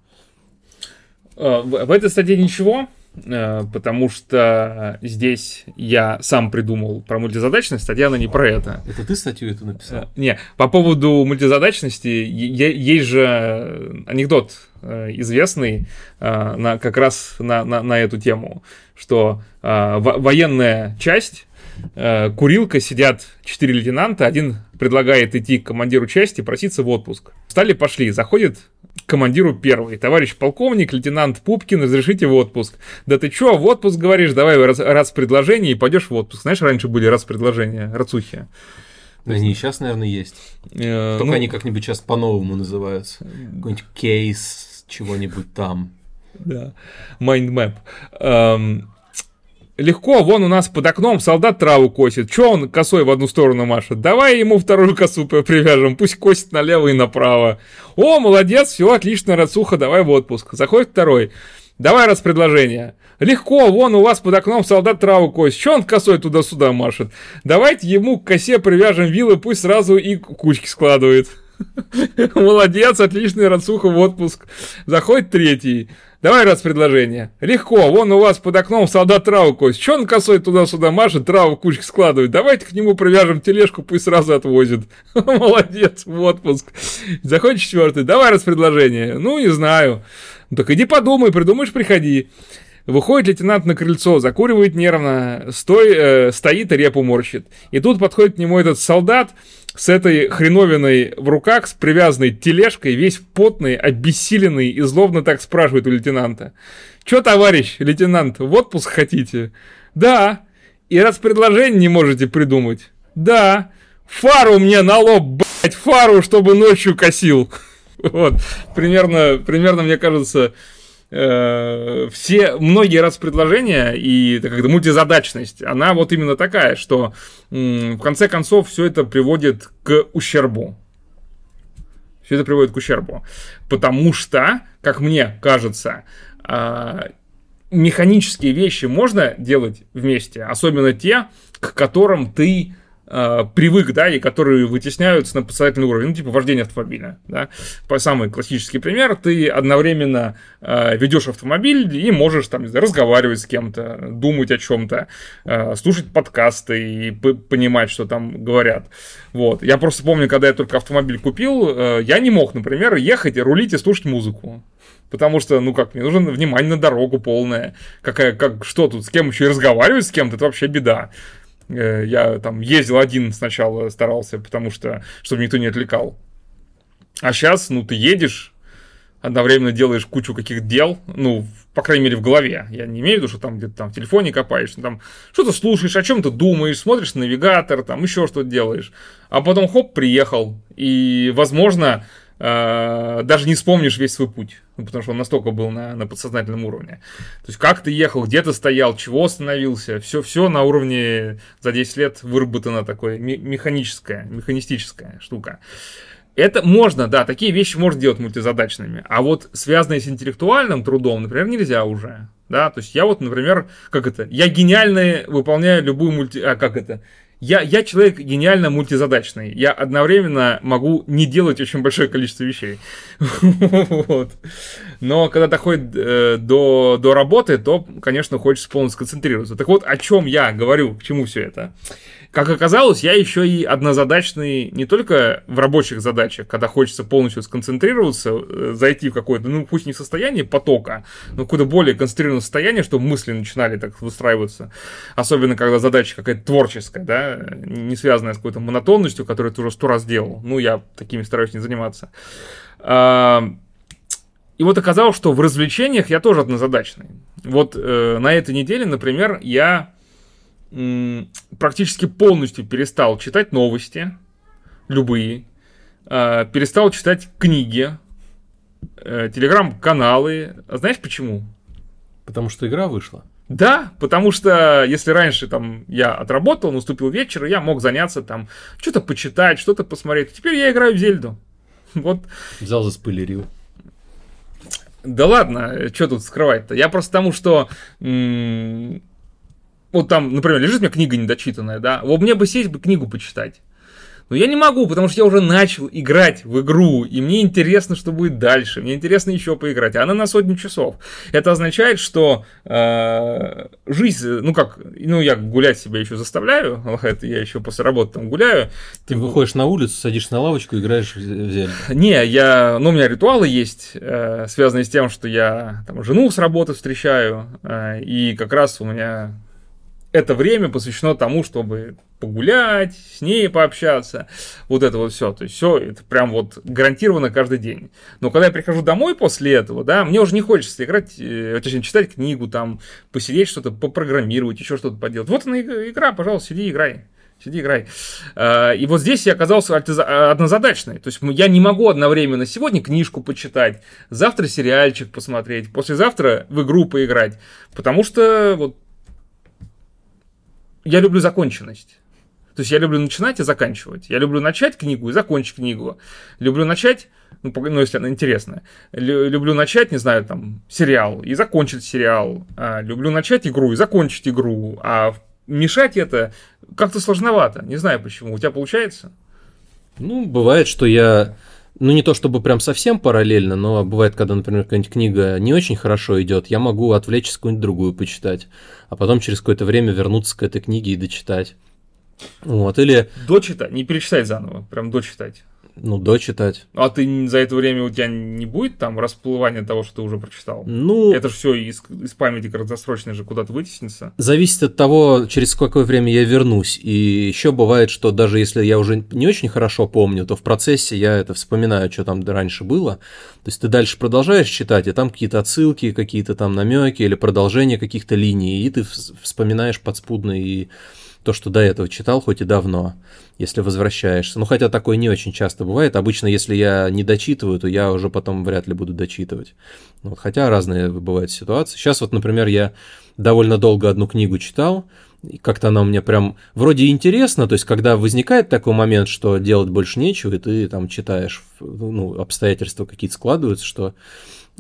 Э, в этой статье ничего, потому что здесь я сам придумал про мультизадачность, статья она не про это.
Это ты статью эту написал? Э,
не, по поводу мультизадачности есть же анекдот э, известный на, как раз на, на, на эту тему, что военная часть курилка, сидят четыре лейтенанта, один предлагает идти к командиру части, проситься в отпуск. Встали, пошли, заходит командиру первый. Товарищ полковник, лейтенант Пупкин, разрешите в отпуск. Да ты чё, в отпуск говоришь? Давай раз, раз предложение и пойдешь в отпуск. Знаешь, раньше были раз предложения, рацухи.
Они и сейчас, наверное, есть. Э, Только ну, они как-нибудь сейчас по-новому называются. Какой-нибудь кейс чего-нибудь там.
Да. Mind map. Эм, Легко, вон у нас под окном солдат траву косит. Че он косой в одну сторону машет? Давай ему вторую косу привяжем, пусть косит налево и направо. О, молодец, все, отлично, Рацуха, давай в отпуск. Заходит второй. Давай раз предложение. Легко, вон у вас под окном солдат траву косит. Че он косой туда-сюда машет? Давайте ему к косе привяжем вилы, пусть сразу и кучки складывает. *laughs* Молодец, отличный Рацуха в отпуск. Заходит третий. Давай раз предложение. Легко, вон у вас под окном солдат траву косит. Че он косой туда-сюда машет, траву кучки складывает? Давайте к нему привяжем тележку, пусть сразу отвозит. *laughs* Молодец, в отпуск. Заходит четвертый. Давай раз предложение. Ну, не знаю. Ну, так иди подумай, придумаешь, приходи. Выходит лейтенант на крыльцо, закуривает нервно, стой, э, стоит и репу морщит. И тут подходит к нему этот солдат с этой хреновиной в руках, с привязанной тележкой, весь потный, обессиленный и злобно так спрашивает у лейтенанта. «Чё, товарищ лейтенант, в отпуск хотите?» «Да». «И раз предложение не можете придумать?» «Да». «Фару мне на лоб, блять, фару, чтобы ночью косил». *laughs* Вот, примерно, примерно, мне кажется, Э, все, многие раз предложения и так как мультизадачность, она вот именно такая, что в конце концов все это приводит к ущербу. Все это приводит к ущербу. Потому что, как мне кажется, а, механические вещи можно делать вместе, особенно те, к которым ты э, привык, да, и которые вытесняются на подсознательный уровень, ну, типа вождение автомобиля, да. Самый классический пример, ты одновременно э, ведешь автомобиль и можешь там, знаю, разговаривать с кем-то, думать о чем-то, э, слушать подкасты и понимать, что там говорят. Вот. Я просто помню, когда я только автомобиль купил, э, я не мог, например, ехать и рулить и слушать музыку. Потому что, ну как, мне нужно внимание на дорогу полное. Какая, как, что тут, с кем еще и разговаривать с кем-то, это вообще беда. Э, я там ездил один сначала, старался, потому что, чтобы никто не отвлекал. А сейчас, ну, ты едешь, одновременно делаешь кучу каких дел, ну, по крайней мере, в голове. Я не имею в виду, что там где-то там в телефоне копаешь, там что-то слушаешь, о чем-то думаешь, смотришь на навигатор, там еще что-то делаешь. А потом, хоп, приехал. И, возможно, э, даже не вспомнишь весь свой путь, ну, потому что он настолько был на, на подсознательном уровне. То есть как ты ехал, где ты стоял, чего остановился, все, все на уровне за 10 лет выработано такое механическая, механистическая штука. Это можно, да, такие вещи можно делать мультизадачными. А вот связанные с интеллектуальным трудом, например, нельзя уже. Да, то есть я вот, например, как это, я гениально выполняю любую мульти... А, как это? Я, я человек гениально мультизадачный. Я одновременно могу не делать очень большое количество вещей. *laughs* вот. Но когда доходит э, до, до работы, то, конечно, хочется полностью сконцентрироваться. Так вот, о чем я говорю, к чему все это? Как оказалось, я еще и однозадачный не только в рабочих задачах, когда хочется полностью сконцентрироваться, э, зайти в какое-то, ну, пусть не состояние потока, но какое-то более концентрированное состояние, чтобы мысли начинали так выстраиваться. Особенно, когда задача какая-то творческая, да, не связанная с какой-то монотонностью, которую ты уже сто раз делал. Ну, я такими стараюсь не заниматься. А, и вот оказалось, что в развлечениях я тоже однозадачный. Вот э, на этой неделе, например, я практически полностью перестал читать новости, любые, э, перестал читать книги, э, телеграм-каналы. А знаешь почему?
Потому что игра вышла.
Да, потому что если раньше там я отработал, наступил вечер, я мог заняться там, что-то почитать, что-то посмотреть. Теперь я играю в Зельду. *laughs* Вот.
Взял за спойлерил.
Да ладно, что тут скрывать-то? Я просто тому, что вот там, например, лежит у меня книга недочитанная, да, вот мне бы сесть бы книгу почитать. Но я не могу, потому что я уже начал играть в игру, и мне интересно, что будет дальше. Мне интересно еще поиграть. А она на сотню часов. Это означает, что э, жизнь, ну как, ну я гулять себя еще заставляю, это я еще после работы там гуляю.
Ты типа... выходишь на улицу, садишься на лавочку, играешь в зелье.
Не, я, ну у меня ритуалы есть, э, связанные с тем, что я там жену с работы встречаю, э, и как раз у меня это время посвящено тому, чтобы погулять, с ней пообщаться, вот это вот все. То есть все это прям вот гарантированно каждый день. Но когда я прихожу домой после этого, да, мне уже не хочется играть, э, точнее, читать книгу, там, посидеть что-то, попрограммировать, еще что-то поделать. Вот она игра, пожалуйста, сиди, играй. Сиди, играй. А, и вот здесь я оказался однозадачный. То есть я не могу одновременно сегодня книжку почитать, завтра сериальчик посмотреть, послезавтра в игру поиграть. Потому что вот я люблю законченность. То есть я люблю начинать и заканчивать. Я люблю начать книгу и закончить книгу. Люблю начать, ну, ну если она интересная. Люблю начать, не знаю, там, сериал и закончить сериал. А, люблю начать игру и закончить игру. А мешать это как-то сложновато. Не знаю почему. У тебя получается?
Ну, бывает, что я ну не то чтобы прям совсем параллельно, но бывает, когда, например, какая-нибудь книга не очень хорошо идет, я могу отвлечься какую-нибудь другую почитать, а потом через какое-то время вернуться к этой книге и дочитать. Вот, или...
Дочитать, не перечитать заново, прям дочитать.
Ну, дочитать.
А ты за это время у тебя не будет там расплывания того, что ты уже прочитал?
Ну...
Это же все из, из памяти краткосрочной же куда-то вытеснится.
Зависит от того, через какое время я вернусь. И еще бывает, что даже если я уже не очень хорошо помню, то в процессе я это вспоминаю, что там раньше было. То есть ты дальше продолжаешь читать, и там какие-то отсылки, какие-то там намеки или продолжение каких-то линий, и ты вспоминаешь подспудно и то, что до этого читал, хоть и давно, если возвращаешься. Ну, хотя такое не очень часто бывает. Обычно, если я не дочитываю, то я уже потом вряд ли буду дочитывать. Вот, хотя разные бывают ситуации. Сейчас вот, например, я довольно долго одну книгу читал, как-то она у меня прям вроде интересно, то есть когда возникает такой момент, что делать больше нечего, и ты там читаешь, ну, обстоятельства какие-то складываются, что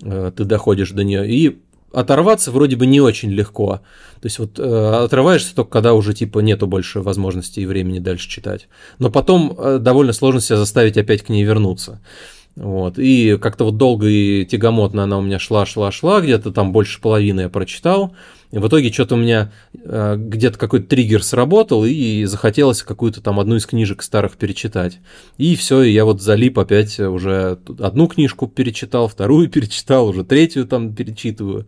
э, ты доходишь до нее, и оторваться вроде бы не очень легко. То есть вот э, отрываешься только когда уже типа нету больше возможности и времени дальше читать. Но потом э, довольно сложно себя заставить опять к ней вернуться. Вот. И как-то вот долго и тягомотно она у меня шла, шла, шла, где-то там больше половины я прочитал. И в итоге что-то у меня э, где-то какой-то триггер сработал, и захотелось какую-то там одну из книжек старых перечитать. И все, и я вот залип опять уже одну книжку перечитал, вторую *laughs* перечитал, уже третью там перечитываю.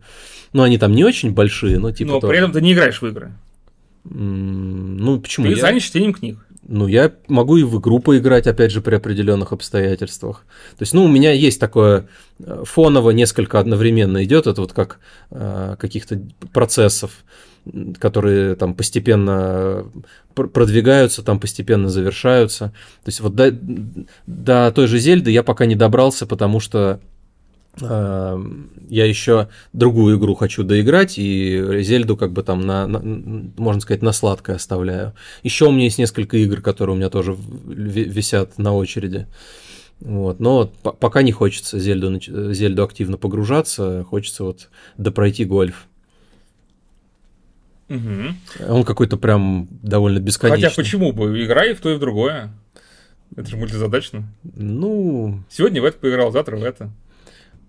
Ну, они там не очень большие, но типа...
Но тоже. при этом ты не играешь в игры.
Ну, почему?
Ты я... занят чтением книг.
Ну, я могу и в игру поиграть, опять же, при определенных обстоятельствах. То есть, ну, у меня есть такое э, фоново несколько одновременно идет, это вот как э, каких-то процессов, которые там постепенно продвигаются, там постепенно завершаются. То есть, вот до, до той же Зельды я пока не добрался, потому что я еще другую игру хочу доиграть, и Зельду как бы там, на, на, можно сказать, на сладкое оставляю. Еще у меня есть несколько игр, которые у меня тоже висят на очереди. Вот. Но пока не хочется Зельду, Зельду активно погружаться, хочется вот допройти гольф. Угу. Он какой-то прям довольно бесконечный.
Хотя почему бы? Играй в то и в другое. Это же мультизадачно.
Ну...
Сегодня в это поиграл, завтра в это.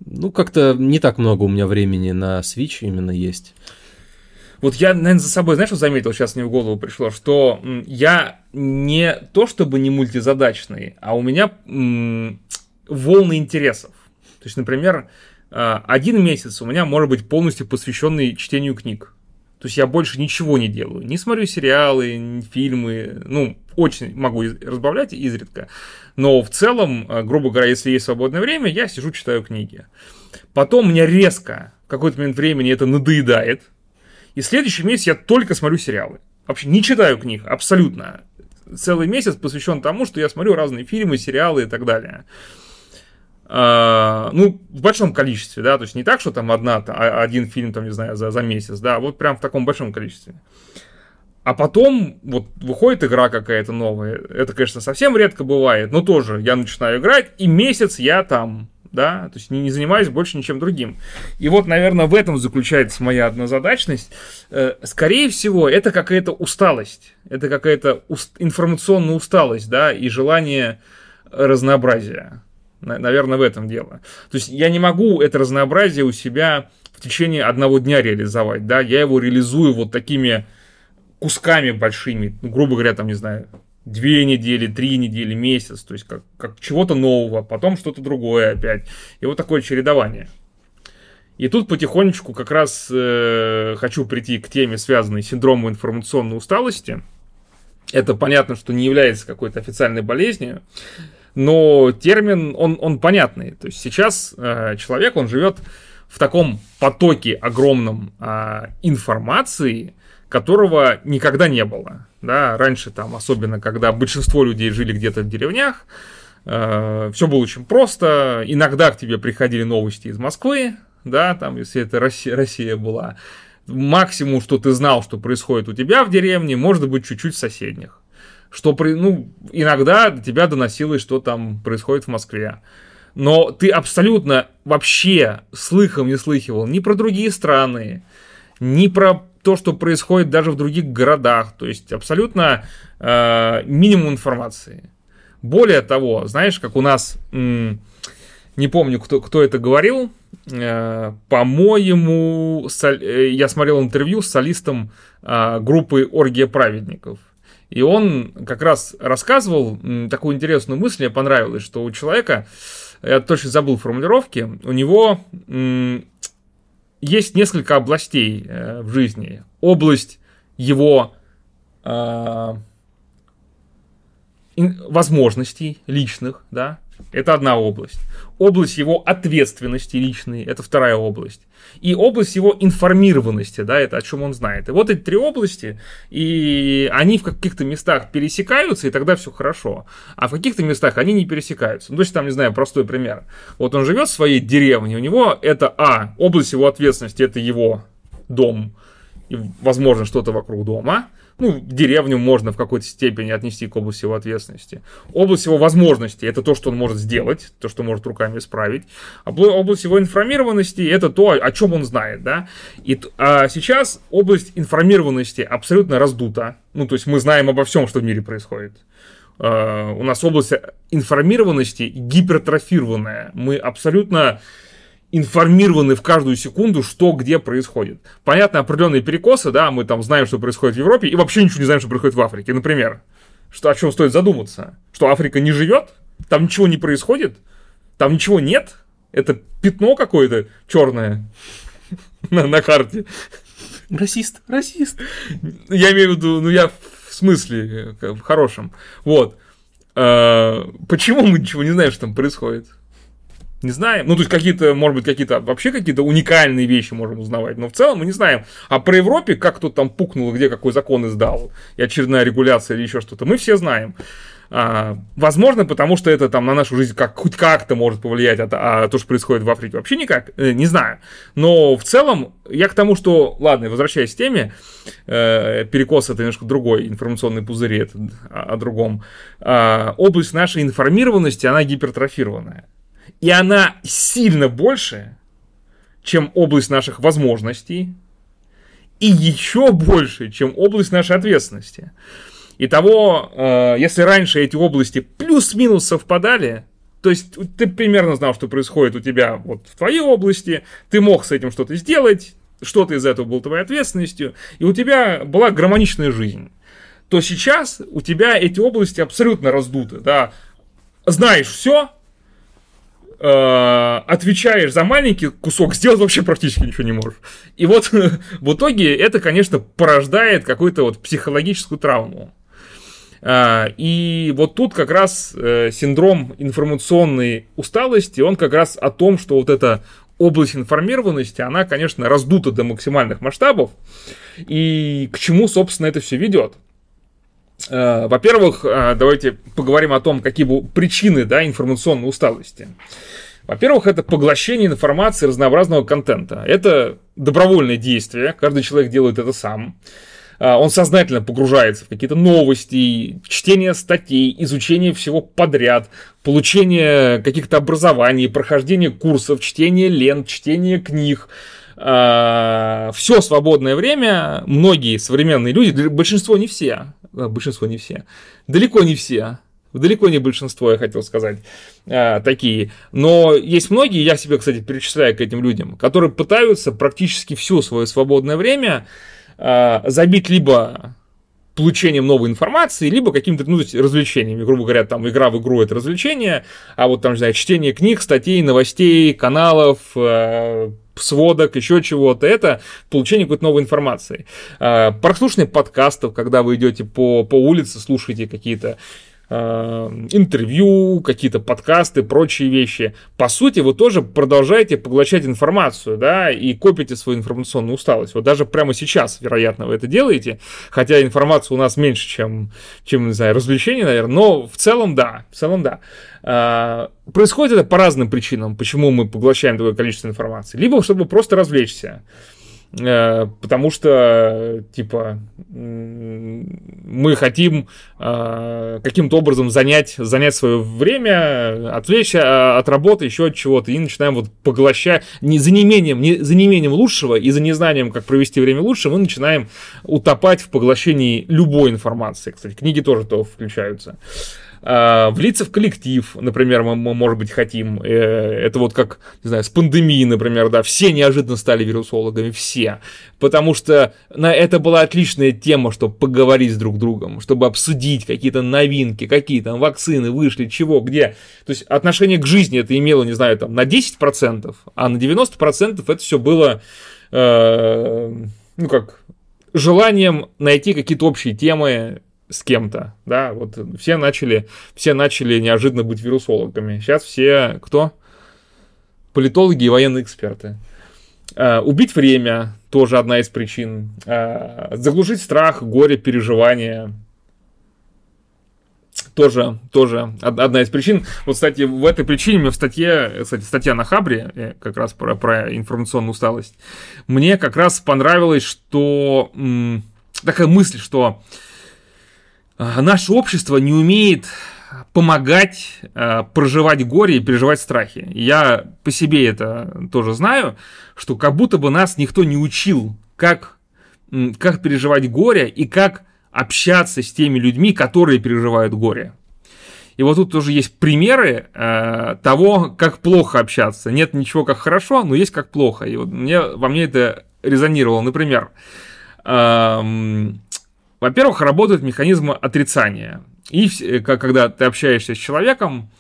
Ну, как-то не так много у меня времени на Switch именно есть.
Вот я, наверное, за собой, знаешь, что заметил, сейчас мне в голову пришло, что я не то чтобы не мультизадачный, а у меня м- волны интересов. То есть, например, а, один месяц у меня может быть полностью посвященный чтению книг. То есть я больше ничего не делаю. Не смотрю сериалы, фильмы. Ну, очень могу разбавлять изредка. Но в целом, а, грубо говоря, если есть свободное время, я сижу, читаю книги. Потом мне резко в какой-то момент времени это надоедает. И следующий месяц я только смотрю сериалы. Вообще не читаю книг, абсолютно. Целый месяц посвящен тому, что я смотрю разные фильмы, сериалы и так далее. Uh, ну, в большом количестве, да, то есть не так, что там одна, а, один фильм, там, не знаю, за, за месяц, да, вот прям в таком большом количестве. А потом вот выходит игра какая-то новая, это, конечно, совсем редко бывает, но тоже я начинаю играть, и месяц я там да, то есть не, не занимаюсь больше ничем другим. И вот, наверное, в этом заключается моя однозадачность. Э, скорее всего, это какая-то усталость, это какая-то уст- информационная усталость, да, и желание разнообразия. Наверное, в этом дело. То есть я не могу это разнообразие у себя в течение одного дня реализовать, да, я его реализую вот такими кусками большими, ну, грубо говоря, там, не знаю, две недели, три недели, месяц, то есть как, как чего-то нового, потом что-то другое опять. И вот такое чередование. И тут потихонечку как раз э, хочу прийти к теме, связанной с синдромом информационной усталости. Это понятно, что не является какой-то официальной болезнью, но термин, он, он понятный. То есть сейчас э, человек, он живет в таком потоке огромном э, информации, которого никогда не было. Да, раньше там, особенно когда большинство людей жили где-то в деревнях, э, все было очень просто. Иногда к тебе приходили новости из Москвы, да, там, если это Россия, Россия была. Максимум, что ты знал, что происходит у тебя в деревне, может быть, чуть-чуть в соседних. Что, при, ну, иногда до тебя доносилось, что там происходит в Москве. Но ты абсолютно вообще слыхом не слыхивал ни про другие страны, ни про то, что происходит даже в других городах. То есть абсолютно э, минимум информации. Более того, знаешь, как у нас, м- не помню, кто, кто это говорил, э, по-моему, сол- э, я смотрел интервью с солистом э, группы «Оргия праведников». И он как раз рассказывал м, такую интересную мысль, мне понравилось, что у человека, я точно забыл формулировки, у него м, есть несколько областей э, в жизни. Область его э, возможностей личных, да, это одна область. Область его ответственности личной, это вторая область. И область его информированности, да, это о чем он знает. И вот эти три области, и они в каких-то местах пересекаются, и тогда все хорошо. А в каких-то местах они не пересекаются. Ну, то есть там, не знаю, простой пример. Вот он живет в своей деревне, у него это, а, область его ответственности, это его дом, и, возможно, что-то вокруг дома – ну, деревню можно в какой-то степени отнести к области его ответственности. Область его возможностей – это то, что он может сделать, то, что может руками исправить. Область его информированности – это то, о чем он знает, да. И а сейчас область информированности абсолютно раздута. Ну, то есть мы знаем обо всем, что в мире происходит. Uh, у нас область информированности гипертрофированная. Мы абсолютно информированы в каждую секунду, что где происходит. Понятно, определенные перекосы, да, мы там знаем, что происходит в Европе, и вообще ничего не знаем, что происходит в Африке. Например, что, о чем стоит задуматься? Что Африка не живет? Там ничего не происходит? Там ничего нет? Это пятно какое-то черное *laughs* на, на карте.
Расист, расист.
Я имею в виду, ну я в смысле, в хорошем. Вот. А, почему мы ничего не знаем, что там происходит? Не знаем. Ну, то есть какие-то, может быть, какие-то вообще какие-то уникальные вещи можем узнавать, но в целом мы не знаем. А про Европе, как кто там пукнул, где какой закон издал, и очередная регуляция или еще что-то, мы все знаем. А, возможно, потому что это там на нашу жизнь как, хоть как-то может повлиять, а, а то, что происходит в Африке, вообще никак, э, не знаю. Но в целом, я к тому, что, ладно, возвращаясь к теме, э, перекос это немножко другой, информационный пузырь это о, о другом. Э, область нашей информированности, она гипертрофированная. И она сильно больше, чем область наших возможностей. и еще больше, чем область нашей ответственности. Итого, э, если раньше эти области плюс-минус совпадали, то есть ты примерно знал, что происходит у тебя вот в твоей области, ты мог с этим что-то сделать, что-то из этого было твоей ответственностью, и у тебя была гармоничная жизнь. То сейчас у тебя эти области абсолютно раздуты, да. Знаешь все, отвечаешь за маленький кусок, сделать вообще практически ничего не можешь. И вот *laughs* в итоге это, конечно, порождает какую-то вот психологическую травму. Э, и вот тут как раз э, синдром информационной усталости, он как раз о том, что вот эта область информированности, она, конечно, раздута до максимальных масштабов. И к чему, собственно, это все ведет? Э, во-первых, э, давайте поговорим о том, какие причины да, информационной усталости. Во-первых, это поглощение информации разнообразного контента. Это добровольное действие, каждый человек делает это сам. Э, он сознательно погружается в какие-то новости, чтение статей, изучение всего подряд, получение каких-то образований, прохождение курсов, чтение лент, чтение книг, все свободное время многие современные люди, большинство не все, а, большинство не все, далеко не все, далеко не большинство, я хотел сказать, а, такие. Но есть многие, я себя, кстати, перечисляю к этим людям, которые пытаются практически все свое свободное время а, забить либо получением новой информации, либо какими-то ну, развлечениями. Грубо говоря, там игра в игру это развлечение, а вот там, не знаю, чтение книг, статей, новостей, каналов, сводок, еще чего-то, это получение какой-то новой информации. А, прослушивание подкастов, когда вы идете по, по улице, слушаете какие-то интервью, какие-то подкасты, прочие вещи. По сути, вы тоже продолжаете поглощать информацию, да, и копите свою информационную усталость. Вот даже прямо сейчас, вероятно, вы это делаете, хотя информация у нас меньше, чем, чем не знаю, развлечений, наверное, но в целом да, в целом да. А, происходит это по разным причинам, почему мы поглощаем такое количество информации. Либо чтобы просто развлечься. Э, потому что, типа, мы хотим э, каким-то образом занять, занять свое время, отвлечься а, от работы, еще от чего-то, и начинаем вот поглощать, не за неимением, не за неимением лучшего и за незнанием, как провести время лучше, мы начинаем утопать в поглощении любой информации. Кстати, книги тоже то включаются. А, влиться в коллектив, например, мы, мы, может быть, хотим. Э, это вот как, не знаю, с пандемией, например, да, все неожиданно стали вирусологами, все. Потому что на это была отличная тема, чтобы поговорить с друг другом, чтобы обсудить какие-то новинки, какие там вакцины вышли, чего, где. То есть отношение к жизни это имело, не знаю, там на 10%, а на 90% это все было, э, ну как, желанием найти какие-то общие темы, с кем-то, да, вот все начали, все начали неожиданно быть вирусологами. Сейчас все кто? Политологи и военные эксперты. Uh, убить время тоже одна из причин. Uh, заглушить страх, горе, переживания тоже, тоже одна из причин. Вот, кстати, в этой причине мне в статье, кстати, статья на Хабре, э, как раз про, про информационную усталость, мне как раз понравилось, что такая мысль, что а, наше общество не умеет помогать э, проживать горе и переживать страхи. Я по себе это тоже знаю, что как будто бы нас никто не учил, как, как переживать горе и как общаться с теми людьми, которые переживают горе. И вот тут тоже есть примеры э, того, как плохо общаться. Нет ничего как хорошо, но есть как плохо. И вот мне, во мне это резонировало. Например, э, во-первых, работают механизмы отрицания. И э, когда ты общаешься с человеком,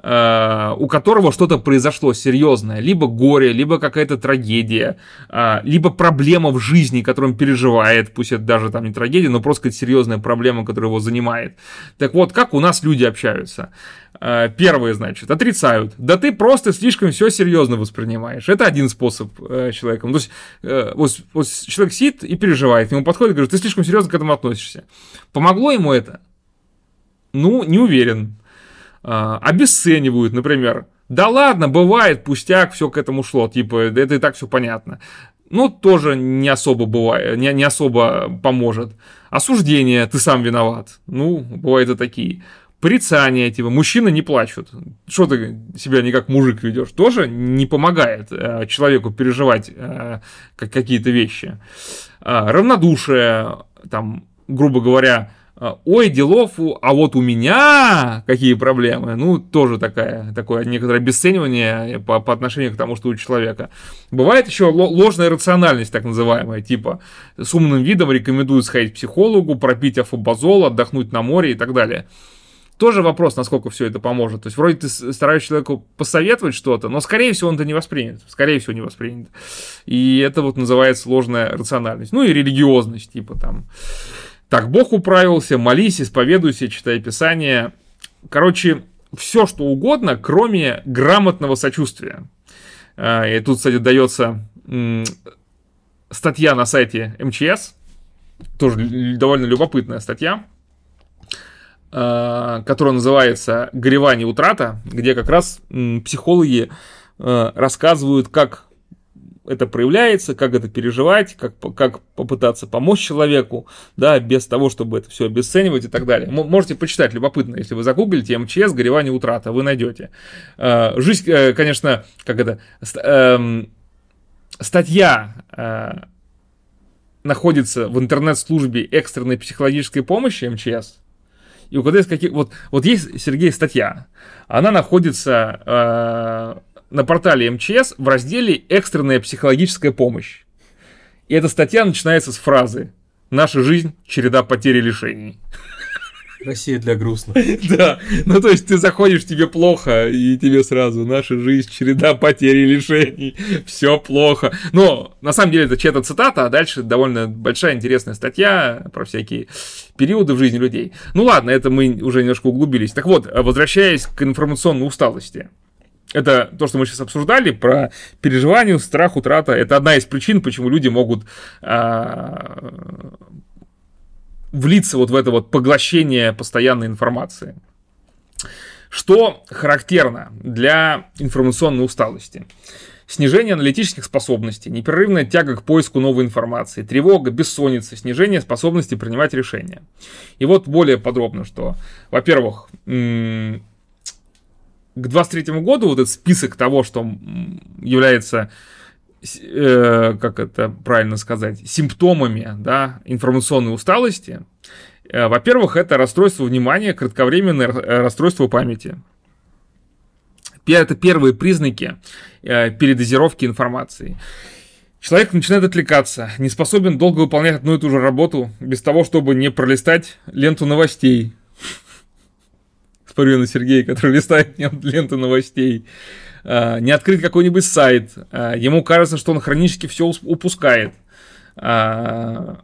у которого что-то произошло серьезное, либо горе, либо какая-то трагедия, э, либо проблема в жизни, которую он переживает, пусть это даже там не трагедия, но просто какая-то серьезная проблема, которая его занимает. Так вот, как у нас люди общаются? Э, первые, значит, отрицают. Да ты просто слишком все серьезно воспринимаешь. Это один способ э, человеком. То есть, э, вот, вот человек сидит и переживает, ему подходит и говорит, ты слишком серьезно к этому относишься. Помогло ему это? Ну, не уверен. Э, обесценивают, например. Да ладно, бывает, пустяк, все к этому шло, типа, это и так все понятно. Ну, тоже не особо бывает, не, не особо поможет. Осуждение, ты сам виноват. Ну, бывают и такие порицание, типа, мужчины не плачут. Что ты себя не как мужик ведешь? Тоже не помогает э, человеку переживать э, как какие-то вещи. Э, равнодушие, там, грубо говоря, ой, делов, а вот у меня какие проблемы. Ну, тоже такая, такое некоторое обесценивание по, по отношению к тому, что у человека. Бывает еще ложная рациональность, так называемая, типа с умным видом рекомендуют сходить к психологу, пропить афобазол, отдохнуть на море и так далее. Тоже вопрос, насколько все это поможет. То есть, вроде ты стараешься человеку посоветовать что-то, но, скорее всего, он это не воспринят. Скорее всего, не воспринят. И это вот называется сложная рациональность. Ну и религиозность, типа там. Так, Бог управился, молись, исповедуйся, читай Писание. Короче, все что угодно, кроме грамотного сочувствия. А, и тут, кстати, дается статья на сайте МЧС, тоже довольно любопытная статья, Э, которая называется «Горевание утрата», где как раз психологи э, рассказывают, как это проявляется, как это переживать, как, как попытаться помочь человеку, да, без того, чтобы это все обесценивать и так далее. Можете почитать, любопытно, если вы загуглите МЧС «Горевание утрата», вы найдете. Э, жизнь, конечно, как это, эм, статья находится в интернет-службе экстренной психологической помощи МЧС, и угадай, из каких... Вот, вот есть, Сергей, статья. Она находится э, на портале МЧС в разделе «Экстренная психологическая помощь». И эта статья начинается с фразы «Наша жизнь – череда потерь и лишений».
Россия для грустных. *laughs*
Да, ну то есть ты заходишь, тебе плохо, и тебе сразу наша жизнь, череда потерь и лишений, все плохо. Но на самом деле это чья-то цитата, а дальше довольно большая интересная статья про всякие периоды в жизни людей. Ну ладно, это мы уже немножко углубились. Так вот, возвращаясь к информационной усталости. Это то, что мы сейчас обсуждали про переживание, страх, утрата. Это одна из причин, почему люди могут а, влиться вот в это вот поглощение постоянной информации. Что характерно для информационной усталости? Снижение аналитических способностей, непрерывная тяга к поиску новой информации, тревога, бессонница, снижение способности принимать решения. И вот более подробно, что, во-первых, к 23 году вот этот список того, что является э, как это правильно сказать, симптомами да, информационной усталости, э, во-первых, это расстройство внимания, кратковременное э, расстройство памяти. Это первые признаки э, передозировки информации. Человек начинает отвлекаться, не способен долго выполнять одну и ту же работу, без того, чтобы не пролистать ленту новостей. Смотрю на Сергея, который *laughs* листает ленту новостей. Э, не открыть какой-нибудь сайт, э, ему кажется, что он хронически все упускает. Э,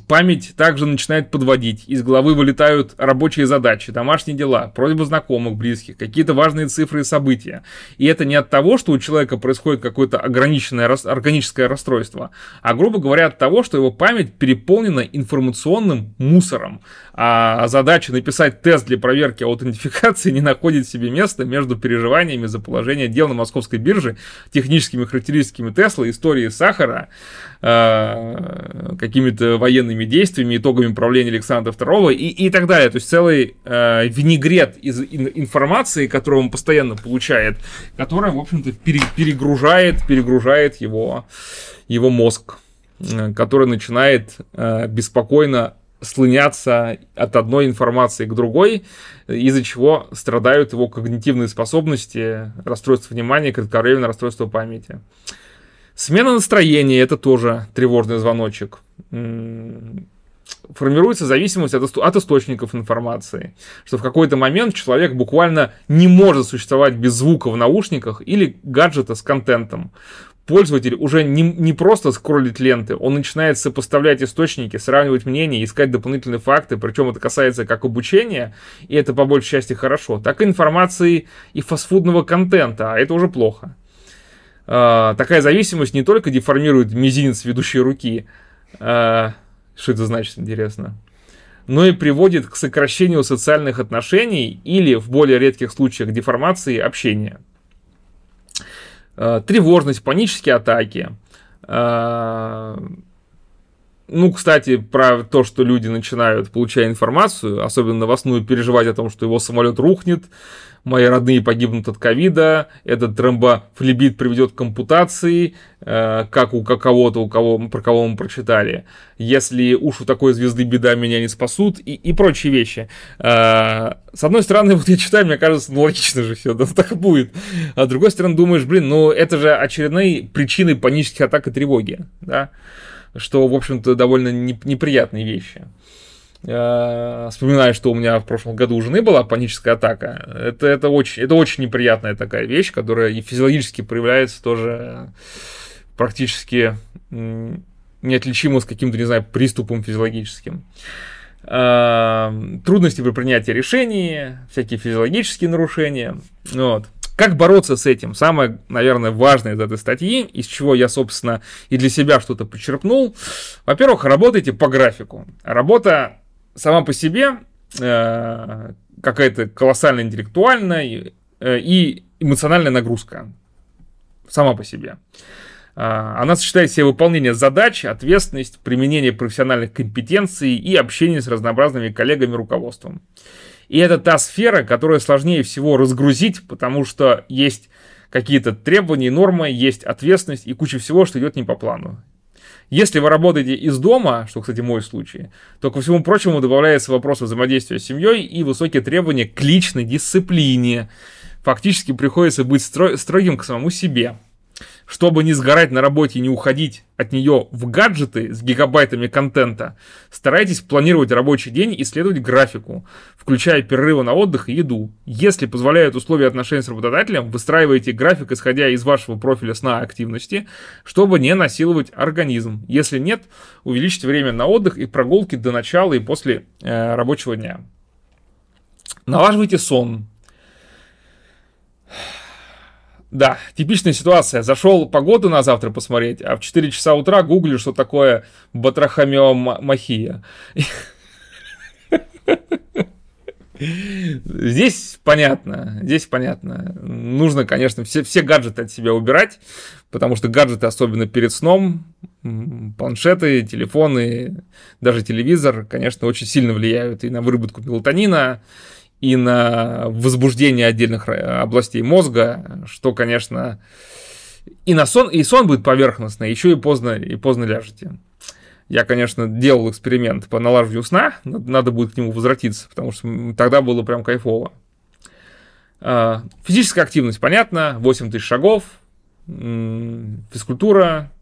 память также начинает подводить, из головы вылетают рабочие задачи, домашние дела, просьбы знакомых, близких, какие-то важные цифры и события. И это не от того, что у человека происходит какое-то ограниченное органическое расстройство, а, грубо говоря, от того, что его память переполнена информационным мусором, а задача написать тест для проверки аутентификации не находит себе места между переживаниями за положение дел на московской бирже, техническими характеристиками Тесла, историей сахара, э, какими-то военными действиями, итогами правления Александра II и, и так далее. То есть целый э, винегрет из информации, которую он постоянно получает, которая, в общем-то, пере, перегружает, перегружает его, его мозг, э, который начинает э, беспокойно слыняться от одной информации к другой, из-за чего страдают его когнитивные способности, расстройство внимания, кратковременное расстройство памяти. Смена настроения – это тоже тревожный звоночек. Формируется зависимость от, от источников информации, что в какой-то момент человек буквально не может существовать без звука в наушниках или гаджета с контентом пользователь уже не, не просто скроллит ленты, он начинает сопоставлять источники, сравнивать мнения, искать дополнительные факты, причем это касается как обучения, и это по большей части хорошо, так и информации и фастфудного контента, а это уже плохо. А, такая зависимость не только деформирует мизинец ведущей руки, а, что это значит, интересно, но и приводит к сокращению социальных отношений или, в более редких случаях, деформации общения. Э, тревожность, панические атаки, ну, кстати, про то, что люди начинают, получая информацию, особенно новостную, переживать о том, что его самолет рухнет, мои родные погибнут от ковида, этот тромбофлебит приведет к ампутации, э, как у кого-то, у кого, про кого мы прочитали. Если уж у такой звезды беда, меня не спасут, и, и прочие вещи. Э, с одной стороны, *laughs* вот я читаю, мне кажется, ну логично же все, да, так и будет. А с другой стороны, думаешь, блин, ну это же очередные причины панических атак и тревоги, да, что, в общем-то, довольно неприятные вещи. Э, вспоминаю, что у меня в прошлом году у жены была паническая атака. Это, это, очень, это очень неприятная такая вещь, которая и физиологически проявляется тоже практически неотличимо с каким-то, не знаю, приступом физиологическим. Э, трудности при принятии решений, всякие физиологические нарушения. Вот. Как бороться с этим? Самое, наверное, важное из этой статьи, из чего я, собственно, и для себя что-то почерпнул. Во-первых, работайте по графику. Работа сама по себе э, какая-то колоссальная интеллектуальная э, и эмоциональная нагрузка. Сама по себе. Э, она сочетает в себе выполнение задач, ответственность, применение профессиональных компетенций и общение с разнообразными коллегами и руководством. И это та сфера, которая сложнее всего разгрузить, потому что есть какие-то требования, нормы, есть ответственность и куча всего, что идет не по плану. Если вы работаете из дома, что, кстати, мой случай, то, ко всему прочему, добавляется вопрос взаимодействия с семьей и высокие требования к личной дисциплине. Фактически приходится быть строгим к самому себе. Чтобы не сгорать на работе и не уходить от нее в гаджеты с гигабайтами контента, старайтесь планировать рабочий день и следовать графику, включая перерывы на отдых и еду. Если позволяют условия отношений с работодателем, выстраивайте график, исходя из вашего профиля сна активности, чтобы не насиловать организм. Если нет, увеличьте время на отдых и прогулки до начала и после э, рабочего дня. Налаживайте сон. Да, типичная ситуация. Зашел погоду на завтра посмотреть, а в 4 часа утра гуглю, что такое батрахомиомахия. Здесь понятно, здесь понятно. Нужно, конечно, все, все гаджеты от себя убирать, потому что гаджеты, особенно перед сном, планшеты, телефоны, даже телевизор, конечно, очень сильно влияют и на выработку мелатонина, и на возбуждение отдельных областей мозга, что, конечно, и на сон, и сон будет поверхностный, еще и поздно, и поздно ляжете. Я, конечно, делал эксперимент по налаживанию сна, надо будет к нему возвратиться, потому что тогда было прям кайфово. А, физическая активность, понятно, 8 тысяч шагов, физкультура,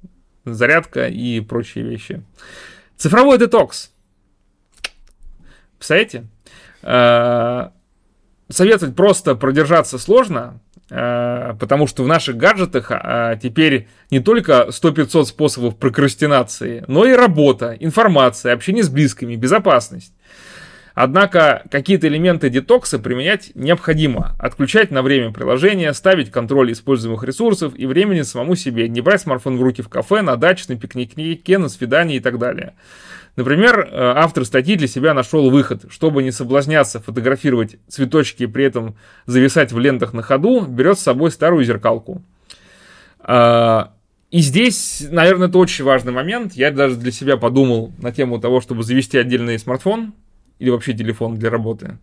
зарядка и прочие вещи. Цифровой детокс. Представляете? Э, советовать просто продержаться сложно, э, потому что в наших гаджетах э, теперь не только 100-500 способов прокрастинации, но и работа, информация, общение с близкими, безопасность. Однако какие-то элементы детокса применять необходимо. Отключать на время приложения, ставить контроль используемых ресурсов и времени самому себе, не брать смартфон в руки в кафе, на даче, на пикнике, на свидании и так далее. Например, э, автор статьи для себя нашел выход. Чтобы не соблазняться фотографировать цветочки и при этом зависать в лентах на ходу, берет с собой старую зеркалку. А, и здесь, наверное, это очень важный момент. Я даже для себя подумал на тему того, чтобы завести отдельный смартфон или вообще телефон для работы.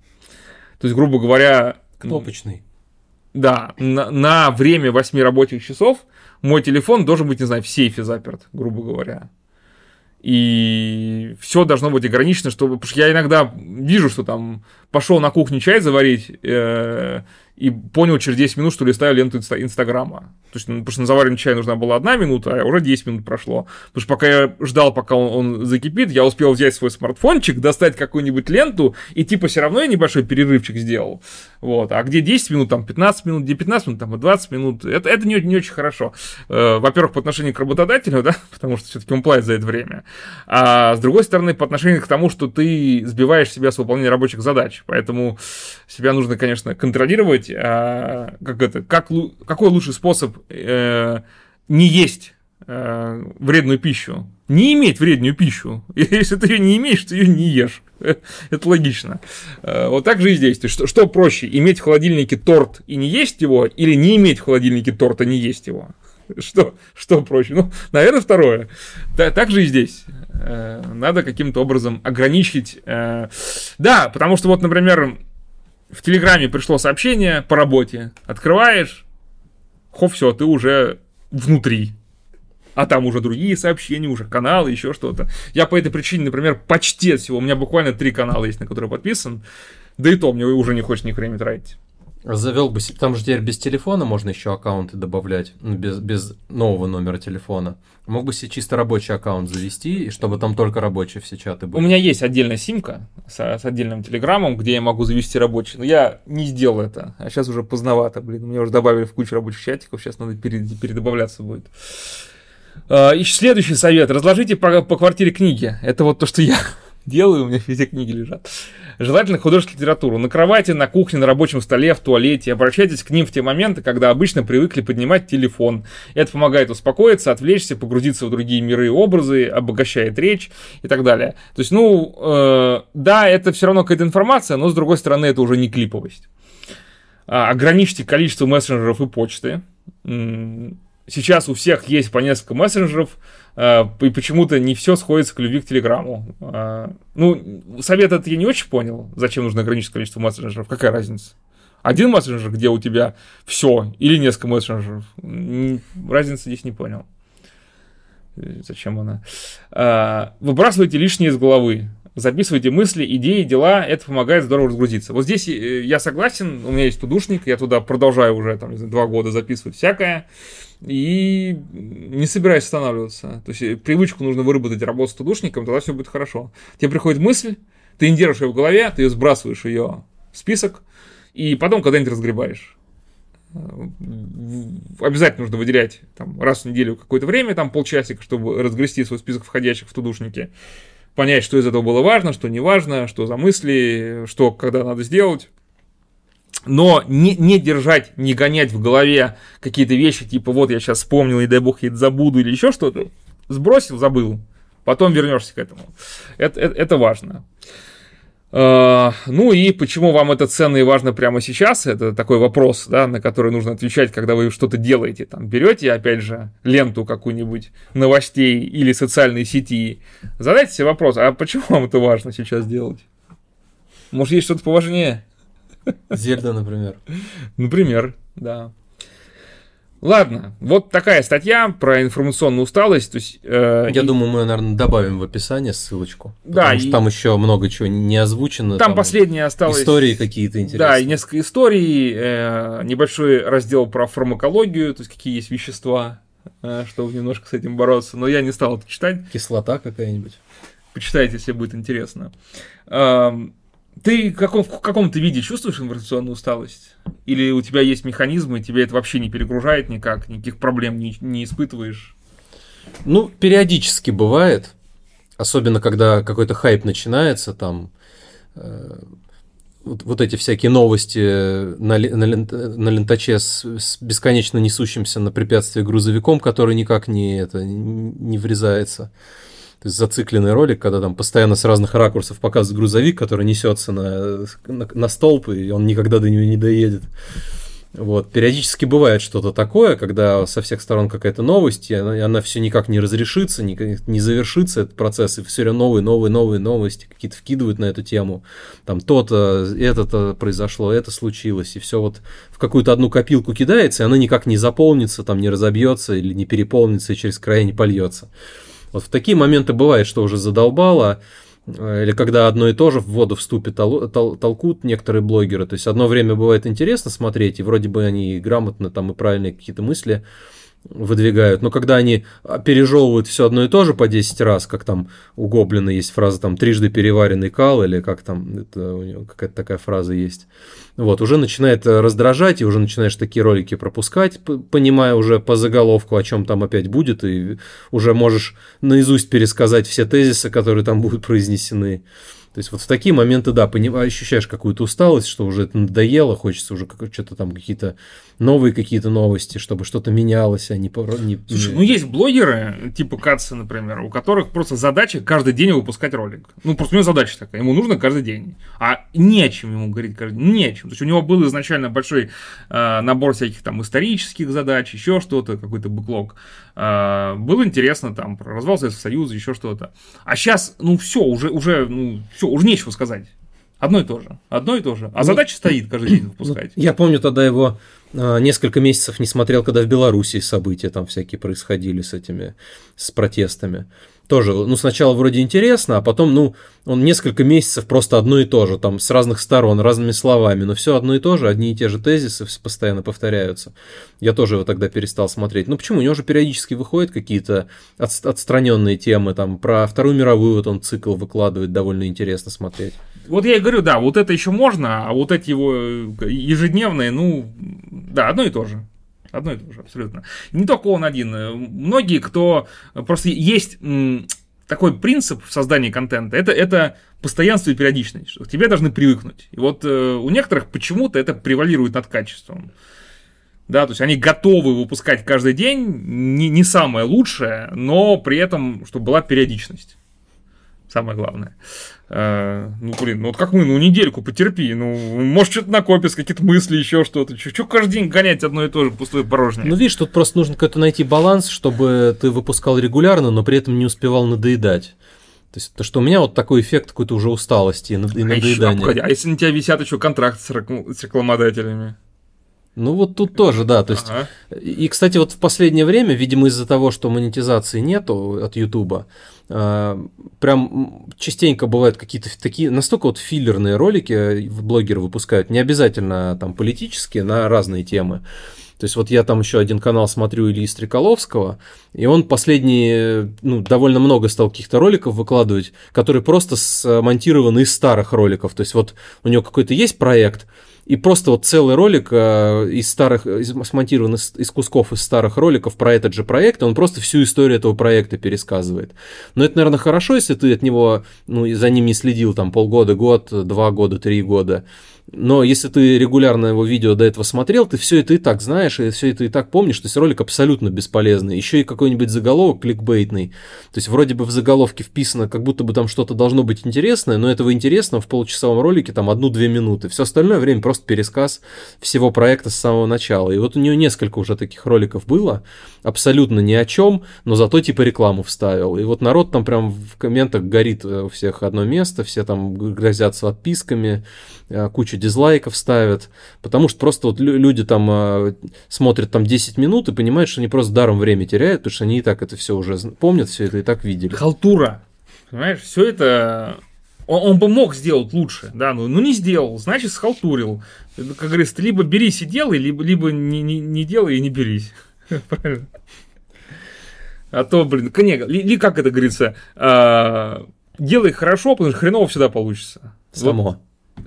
То есть, грубо говоря...
Кнопочный.
Да, на, на время 8 рабочих часов мой телефон должен быть, не знаю, в сейфе заперт, грубо говоря. И все должно быть ограничено, чтобы... Потому что я иногда вижу, что там пошел на кухню чай заварить, э, и понял через 10 минут, что листаю ленту Инстаграма. То есть, ну, потому что на заваренный чай нужна была одна минута, а уже 10 минут прошло. Потому что пока я ждал, пока он, он закипит, я успел взять свой смартфончик, достать какую-нибудь ленту, и типа все равно я небольшой перерывчик сделал. Вот. А где 10 минут, там 15 минут, где 15 минут, там 20 минут, это, это не, не очень хорошо. Э, во-первых, по отношению к работодателю, *laughs* да, потому что все-таки он платит за это время. А с другой стороны, по отношению к тому, что ты сбиваешь себя с выполнения рабочих задач. Поэтому себя нужно, конечно, контролировать. А, как это, как, какой лучший способ э, не есть э, вредную пищу? Не иметь вредную пищу. *laughs* Если ты ее не имеешь, ты ее не ешь. *laughs* Это логично. Э, вот так же и здесь. То есть, что, что проще, иметь в холодильнике торт и не есть его, или не иметь в холодильнике торта и не есть его? *laughs* Что, что проще? Ну, наверное, второе. Так же и здесь. Э, надо каким-то образом ограничить. Э, да, потому что вот, например, в Телеграме пришло сообщение по работе. Открываешь, хоп, все, ты уже внутри. А там уже другие сообщения, уже каналы, еще что-то. Я по этой причине, например, почти всего. У меня буквально три канала есть, на которые подписан. Да и то мне уже не хочется ни время тратить.
Завел бы, там же теперь без телефона можно еще аккаунты добавлять, ну, без, без нового номера телефона. Мог бы себе чисто рабочий аккаунт завести, и чтобы там только рабочие все чаты были.
У меня есть отдельная симка с, с отдельным телеграммом, где я могу завести рабочий, но я не сделал это. А сейчас уже поздновато, блин, мне уже добавили в кучу рабочих чатиков, сейчас надо передобавляться будет. А, и следующий совет. Разложите по, по квартире книги. Это вот то, что я делаю, у меня везде книги лежат. Желательно художественную литературу. На кровати, на кухне, на рабочем столе, в туалете. Обращайтесь к ним в те моменты, когда обычно привыкли поднимать телефон. Это помогает успокоиться, отвлечься, погрузиться в другие миры и образы, обогащает речь и так далее. То есть, ну, э, да, это все равно какая-то информация, но с другой стороны, это уже не клиповость. А, ограничьте количество мессенджеров и почты. Сейчас у всех есть по несколько мессенджеров, и почему-то не все сходится к любви к Телеграму. А, ну, совет этот я не очень понял, зачем нужно ограничить количество мессенджеров, какая разница? Один мессенджер, где у тебя все, или несколько мессенджеров, разницы здесь не понял. Зачем она? Выбрасывайте лишнее из головы. Записывайте мысли, идеи, дела, это помогает здорово разгрузиться. Вот здесь э, я согласен, у меня есть тудушник, я туда продолжаю уже там, два года записывать всякое и не собираюсь останавливаться. То есть э, привычку нужно выработать работать с тудушником, тогда все будет хорошо. Тебе приходит мысль, ты не держишь ее в голове, ты ее сбрасываешь ее в список, и потом когда-нибудь разгребаешь. Э, обязательно нужно выделять там, раз в неделю какое-то время, там полчасика, чтобы разгрести свой список входящих в тудушнике, понять, что из этого было важно, что не важно, что за мысли, что когда надо сделать но не, не держать, не гонять в голове какие-то вещи, типа вот я сейчас вспомнил, и дай бог я это забуду или еще что-то, сбросил, забыл, потом вернешься к этому. Это, это, это важно. Uh, ну и почему вам это ценно и важно прямо сейчас, это такой вопрос, да, на который нужно отвечать, когда вы что-то делаете. Там берете, опять же, ленту какую-нибудь новостей или социальной сети, задайте себе вопрос, а почему вам это важно сейчас делать? Может, есть что-то поважнее?
Зельда, например.
Например, да. Ладно, вот такая статья про информационную усталость. То есть,
э, Я и... думаю, мы, наверное, добавим в описание ссылочку. Да. Потому и... что там еще много чего не озвучено.
Там, там последнее осталось.
Истории какие-то интересные.
Да, и несколько историй, э, небольшой раздел про фармакологию, то есть какие есть вещества, э, чтобы немножко с этим бороться. Но я не стал это читать.
Кислота какая-нибудь.
Почитайте, если будет интересно. Эм, ты каком, в каком-то виде чувствуешь информационную усталость? Или у тебя есть механизмы, и тебя это вообще не перегружает никак, никаких проблем не, не испытываешь?
Ну, периодически бывает. Особенно, когда какой-то хайп начинается, там э, вот, вот эти всякие новости на, на, на лентаче с, с бесконечно несущимся на препятствие грузовиком, который никак не, это, не врезается. То есть зацикленный ролик, когда там постоянно с разных ракурсов показывают грузовик, который несется на, на, на столб, и он никогда до него не доедет. Вот. Периодически бывает что-то такое, когда со всех сторон какая-то новость, и она, она все никак не разрешится, не, не завершится этот процесс, и все время новые, новые, новые новости какие-то вкидывают на эту тему. Там то-то, это-то произошло, это случилось, и все вот в какую-то одну копилку кидается, и она никак не заполнится, там не разобьется или не переполнится, и через края не польется. Вот в такие моменты бывает, что уже задолбало, э, или когда одно и то же в воду вступит тол- тол- толкут некоторые блогеры. То есть одно время бывает интересно смотреть, и вроде бы они грамотно там и правильные какие-то мысли выдвигают, но когда они пережевывают все одно и то же по 10 раз, как там у Гоблина есть фраза там трижды переваренный кал, или как там, это какая-то такая фраза есть, вот, уже начинает раздражать, и уже начинаешь такие ролики пропускать, понимая уже по заголовку, о чем там опять будет, и уже можешь наизусть пересказать все тезисы, которые там будут произнесены. То есть вот в такие моменты, да, ощущаешь какую-то усталость, что уже это надоело, хочется уже что-то там какие-то новые какие-то новости, чтобы что-то менялось, а не... не
Слушай, ну есть блогеры, типа Катса, например, у которых просто задача каждый день выпускать ролик. Ну, просто у него задача такая, ему нужно каждый день. А не о чем ему говорить каждый день, не о чем. То есть у него был изначально большой э, набор всяких там исторических задач, еще что-то, какой-то бэклог. Э, было интересно там про развал Советского Союза, еще что-то. А сейчас, ну все, уже, уже, ну все, уже нечего сказать. Одно и то же. Одно и то же. А ну, задача стоит каждый день выпускать.
Я помню тогда его э, несколько месяцев не смотрел, когда в Беларуси события там всякие происходили с этими, с протестами тоже, ну, сначала вроде интересно, а потом, ну, он несколько месяцев просто одно и то же, там, с разных сторон, разными словами, но все одно и то же, одни и те же тезисы постоянно повторяются. Я тоже его тогда перестал смотреть. Ну, почему? У него же периодически выходят какие-то от, отстраненные темы, там, про Вторую мировую вот он цикл выкладывает, довольно интересно смотреть.
Вот я и говорю, да, вот это еще можно, а вот эти его ежедневные, ну, да, одно и то же. Одно и то же, абсолютно. Не только он один. Многие, кто... Просто есть такой принцип в создании контента, это, это постоянство и периодичность, что к тебе должны привыкнуть. И вот э, у некоторых почему-то это превалирует над качеством. Да, то есть они готовы выпускать каждый день, не, не самое лучшее, но при этом, чтобы была периодичность. Самое главное. Э, ну, блин, ну вот как мы, ну недельку потерпи, ну, может, что-то накопится, какие-то мысли, еще что-то. Что каждый день гонять одно и то же, пустое порожнее?
Ну, видишь, тут просто нужно какой-то найти баланс, чтобы ты выпускал регулярно, но при этом не успевал надоедать. То есть, то, что у меня вот такой эффект какой-то уже усталости и, надоедания. А, еще,
а, а если на тебя висят еще контракты с, с рекламодателями?
Ну вот тут тоже, да. То есть, ага. и, кстати, вот в последнее время, видимо, из-за того, что монетизации нету от Ютуба, э, прям частенько бывают какие-то такие настолько вот филлерные ролики блогеры выпускают, не обязательно там политические, на разные темы. То есть вот я там еще один канал смотрю Ильи Стреколовского, и он последние, ну, довольно много стал каких-то роликов выкладывать, которые просто смонтированы из старых роликов. То есть вот у него какой-то есть проект, и просто вот целый ролик э, из старых, смонтирован из, из кусков из старых роликов про этот же проект, он просто всю историю этого проекта пересказывает. Но это, наверное, хорошо, если ты от него, ну, за ним не следил там полгода, год, два года, три года. Но если ты регулярно его видео до этого смотрел, ты все это и так знаешь, и все это и так помнишь, то есть ролик абсолютно бесполезный. Еще и какой-нибудь заголовок кликбейтный. То есть вроде бы в заголовке вписано, как будто бы там что-то должно быть интересное, но этого интересного в получасовом ролике там одну-две минуты. Все остальное время просто пересказ всего проекта с самого начала. И вот у нее несколько уже таких роликов было, абсолютно ни о чем, но зато типа рекламу вставил. И вот народ там прям в комментах горит у всех одно место, все там грозятся отписками, э, кучу дизлайков ставят, потому что просто вот люди там э, смотрят там 10 минут и понимают, что они просто даром время теряют, потому что они и так это все уже помнят, все это и так видели.
Халтура. Понимаешь, все это он, он бы мог сделать лучше, да, но ну не сделал, значит схалтурил. Как говорится, либо берись и делай, либо, либо не, не, не делай и не берись. *laughs* Правильно? А то, блин, не, или как это говорится, а, делай хорошо, потому что хреново всегда получится.
Само.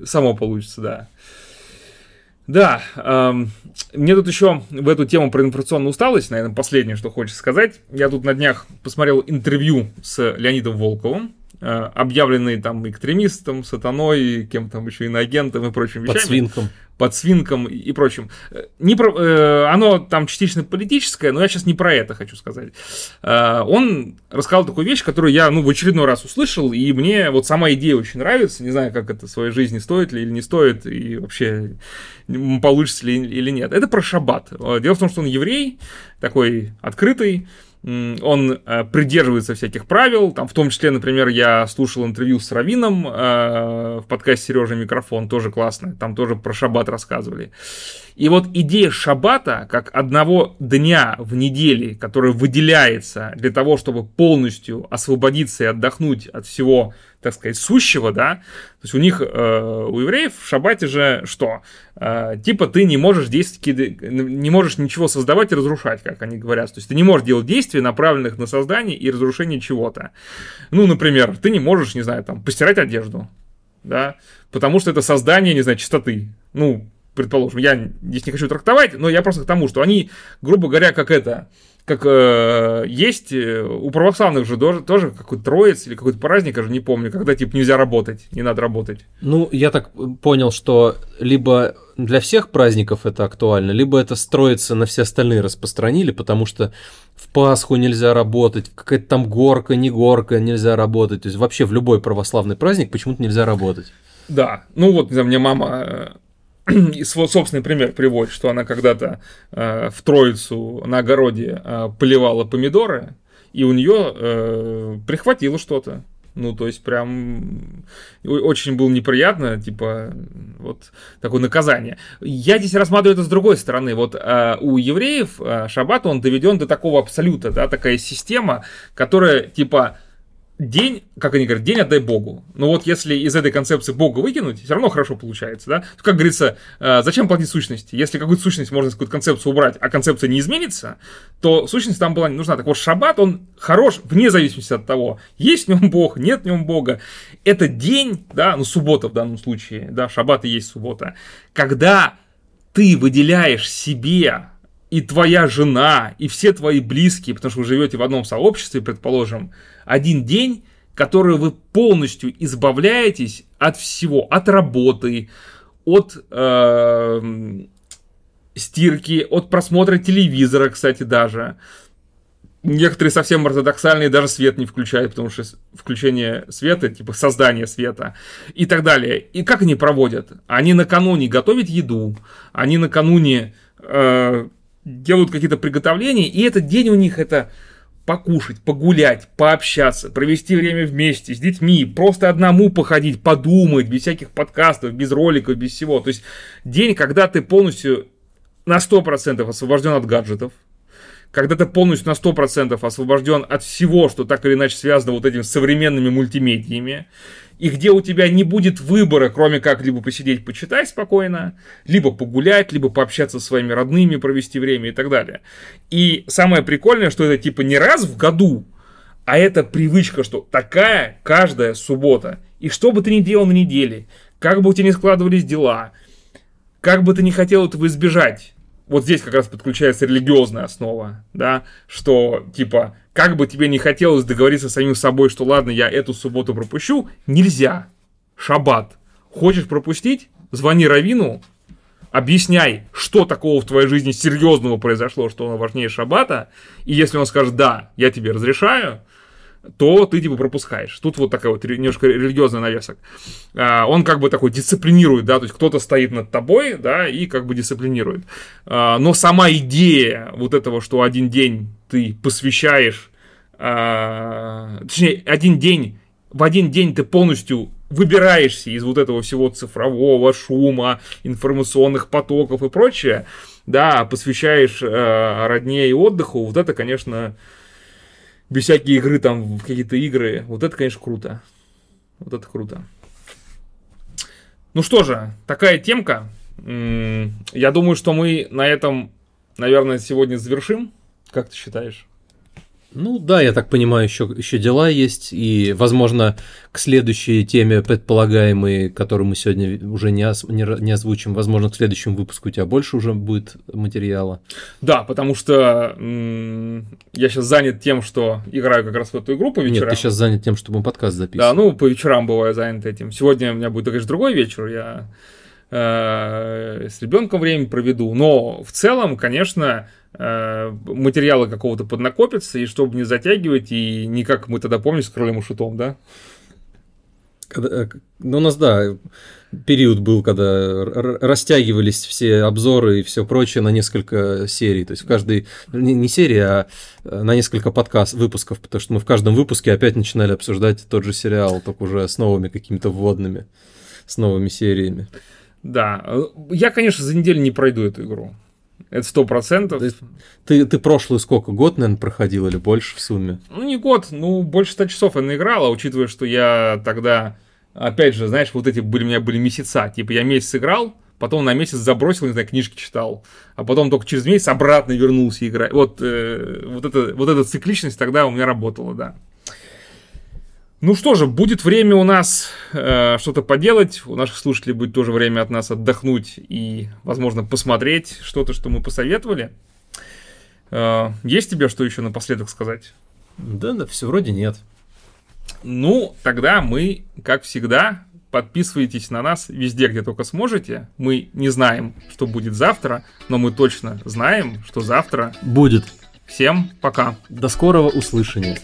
Само получится, да. Да, эм, мне тут еще в эту тему про информационную усталость, наверное, последнее, что хочется сказать. Я тут на днях посмотрел интервью с Леонидом Волковым, э, объявленный там экстремистом, сатаной, кем там еще иноагентом и прочим вещами.
Подсвинком
под свинком и прочим. Не про, э, оно там частично политическое, но я сейчас не про это хочу сказать. Э, он рассказал такую вещь, которую я ну, в очередной раз услышал, и мне вот сама идея очень нравится. Не знаю, как это в своей жизни стоит ли или не стоит, и вообще получится ли или нет. Это про шаббат. Дело в том, что он еврей, такой открытый, он э, придерживается всяких правил, там, в том числе, например, я слушал интервью с Равином э, в подкасте Сережа Микрофон, тоже классно, там тоже про шаббат рассказывали. И вот идея шаббата как одного дня в неделе, который выделяется для того, чтобы полностью освободиться и отдохнуть от всего, так сказать, сущего, да, то есть у них, э, у евреев в шаббате же что? Э, типа ты не можешь действовать, не можешь ничего создавать и разрушать, как они говорят. То есть ты не можешь делать действия, направленных на создание и разрушение чего-то. Ну, например, ты не можешь, не знаю, там, постирать одежду, да, потому что это создание, не знаю, чистоты. Ну, предположим, я здесь не хочу трактовать, но я просто к тому, что они, грубо говоря, как это, как э, есть э, у православных же тоже, тоже какой-то троец или какой-то праздник, я же не помню, когда типа нельзя работать, не надо работать.
Ну, я так понял, что либо для всех праздников это актуально, либо это строится на все остальные распространили, потому что в Пасху нельзя работать, какая-то там горка, не горка, нельзя работать. То есть вообще в любой православный праздник почему-то нельзя работать.
Да, ну вот, не знаю, мне мама *clears throat* э, свой собственный пример приводит, что она когда-то э, в Троицу на огороде э, поливала помидоры, и у нее э, прихватило что-то. Ну, то есть, прям очень было неприятно, типа, вот такое наказание. Я здесь рассматриваю это с другой стороны. Вот э, у евреев э, шаббат, он доведен до такого абсолюта, да, такая система, которая, типа, день, как они говорят, день отдай Богу. Но вот если из этой концепции Бога выкинуть, все равно хорошо получается, да? Как говорится, э, зачем платить сущности? Если какую-то сущность можно какую-то концепцию убрать, а концепция не изменится, то сущность там была не нужна. Так вот, шаббат, он хорош вне зависимости от того, есть в нем Бог, нет в нем Бога. Это день, да, ну суббота в данном случае, да, шаббат и есть суббота, когда ты выделяешь себе и твоя жена, и все твои близкие, потому что вы живете в одном сообществе, предположим, один день, который вы полностью избавляетесь от всего, от работы, от э, стирки, от просмотра телевизора, кстати, даже. Некоторые совсем ортодоксальные даже свет не включают, потому что включение света, типа создание света и так далее. И как они проводят? Они накануне готовят еду, они накануне э, делают какие-то приготовления, и этот день у них это покушать, погулять, пообщаться, провести время вместе с детьми, просто одному походить, подумать, без всяких подкастов, без роликов, без всего. То есть день, когда ты полностью на 100% освобожден от гаджетов, когда ты полностью на 100% освобожден от всего, что так или иначе связано вот этими современными мультимедиями, и где у тебя не будет выбора, кроме как либо посидеть, почитать спокойно, либо погулять, либо пообщаться со своими родными, провести время и так далее. И самое прикольное, что это типа не раз в году, а это привычка, что такая каждая суббота. И что бы ты ни делал на неделе, как бы у тебя ни складывались дела, как бы ты ни хотел этого избежать, вот здесь как раз подключается религиозная основа, да, что типа как бы тебе не хотелось договориться с самим собой, что ладно, я эту субботу пропущу, нельзя. Шаббат. Хочешь пропустить? Звони Равину, объясняй, что такого в твоей жизни серьезного произошло, что оно важнее шаббата, и если он скажет «да, я тебе разрешаю», то ты типа пропускаешь. Тут вот такая вот немножко религиозный навесок. А, он как бы такой дисциплинирует, да, то есть кто-то стоит над тобой, да, и как бы дисциплинирует. А, но сама идея вот этого, что один день ты посвящаешь, а, точнее, один день, в один день ты полностью выбираешься из вот этого всего цифрового шума, информационных потоков и прочее, да, посвящаешь э, и отдыху, вот это, конечно, без всякие игры там какие-то игры. Вот это, конечно, круто. Вот это круто. Ну что же, такая темка. Я думаю, что мы на этом, наверное, сегодня завершим. Как ты считаешь?
Ну да, я так понимаю, еще, еще дела есть, и, возможно, к следующей теме предполагаемой, которую мы сегодня уже не, ос, не, не озвучим, возможно, к следующему выпуску у тебя больше уже будет материала.
Да, потому что м- я сейчас занят тем, что играю как раз в эту игру по вечерам.
Нет, ты сейчас занят тем, чтобы подкаст записывать.
Да, ну, по вечерам бываю занят этим. Сегодня у меня будет, конечно, другой вечер, я э- с ребенком время проведу, но в целом, конечно, материала какого-то поднакопится, и чтобы не затягивать, и не как мы тогда, помним, с кролем и шутом, да?
Когда, ну, у нас, да, период был, когда растягивались все обзоры и все прочее на несколько серий. То есть в каждой, не, не серии, а э, на несколько подкаст выпусков, потому что мы в каждом выпуске опять начинали обсуждать тот же сериал, только уже с новыми какими-то вводными, с новыми сериями.
Да, я, конечно, за неделю не пройду эту игру. Это сто процентов.
Ты, ты прошлый сколько, год, наверное, проходил или больше в сумме?
Ну, не год, ну, больше 100 часов я наиграл, а учитывая, что я тогда, опять же, знаешь, вот эти были, у меня были месяца, типа я месяц играл, потом на месяц забросил, не знаю, книжки читал, а потом только через месяц обратно вернулся играть. Вот, э, вот, это, вот эта цикличность тогда у меня работала, да. Ну что же, будет время у нас э, что-то поделать. У наших слушателей будет тоже время от нас отдохнуть и, возможно, посмотреть что-то, что мы посоветовали. Э, есть тебе что еще напоследок сказать?
Да, да, все вроде нет.
Ну, тогда мы, как всегда, подписывайтесь на нас везде, где только сможете. Мы не знаем, что будет завтра, но мы точно знаем, что завтра
будет.
Всем пока.
До скорого услышания.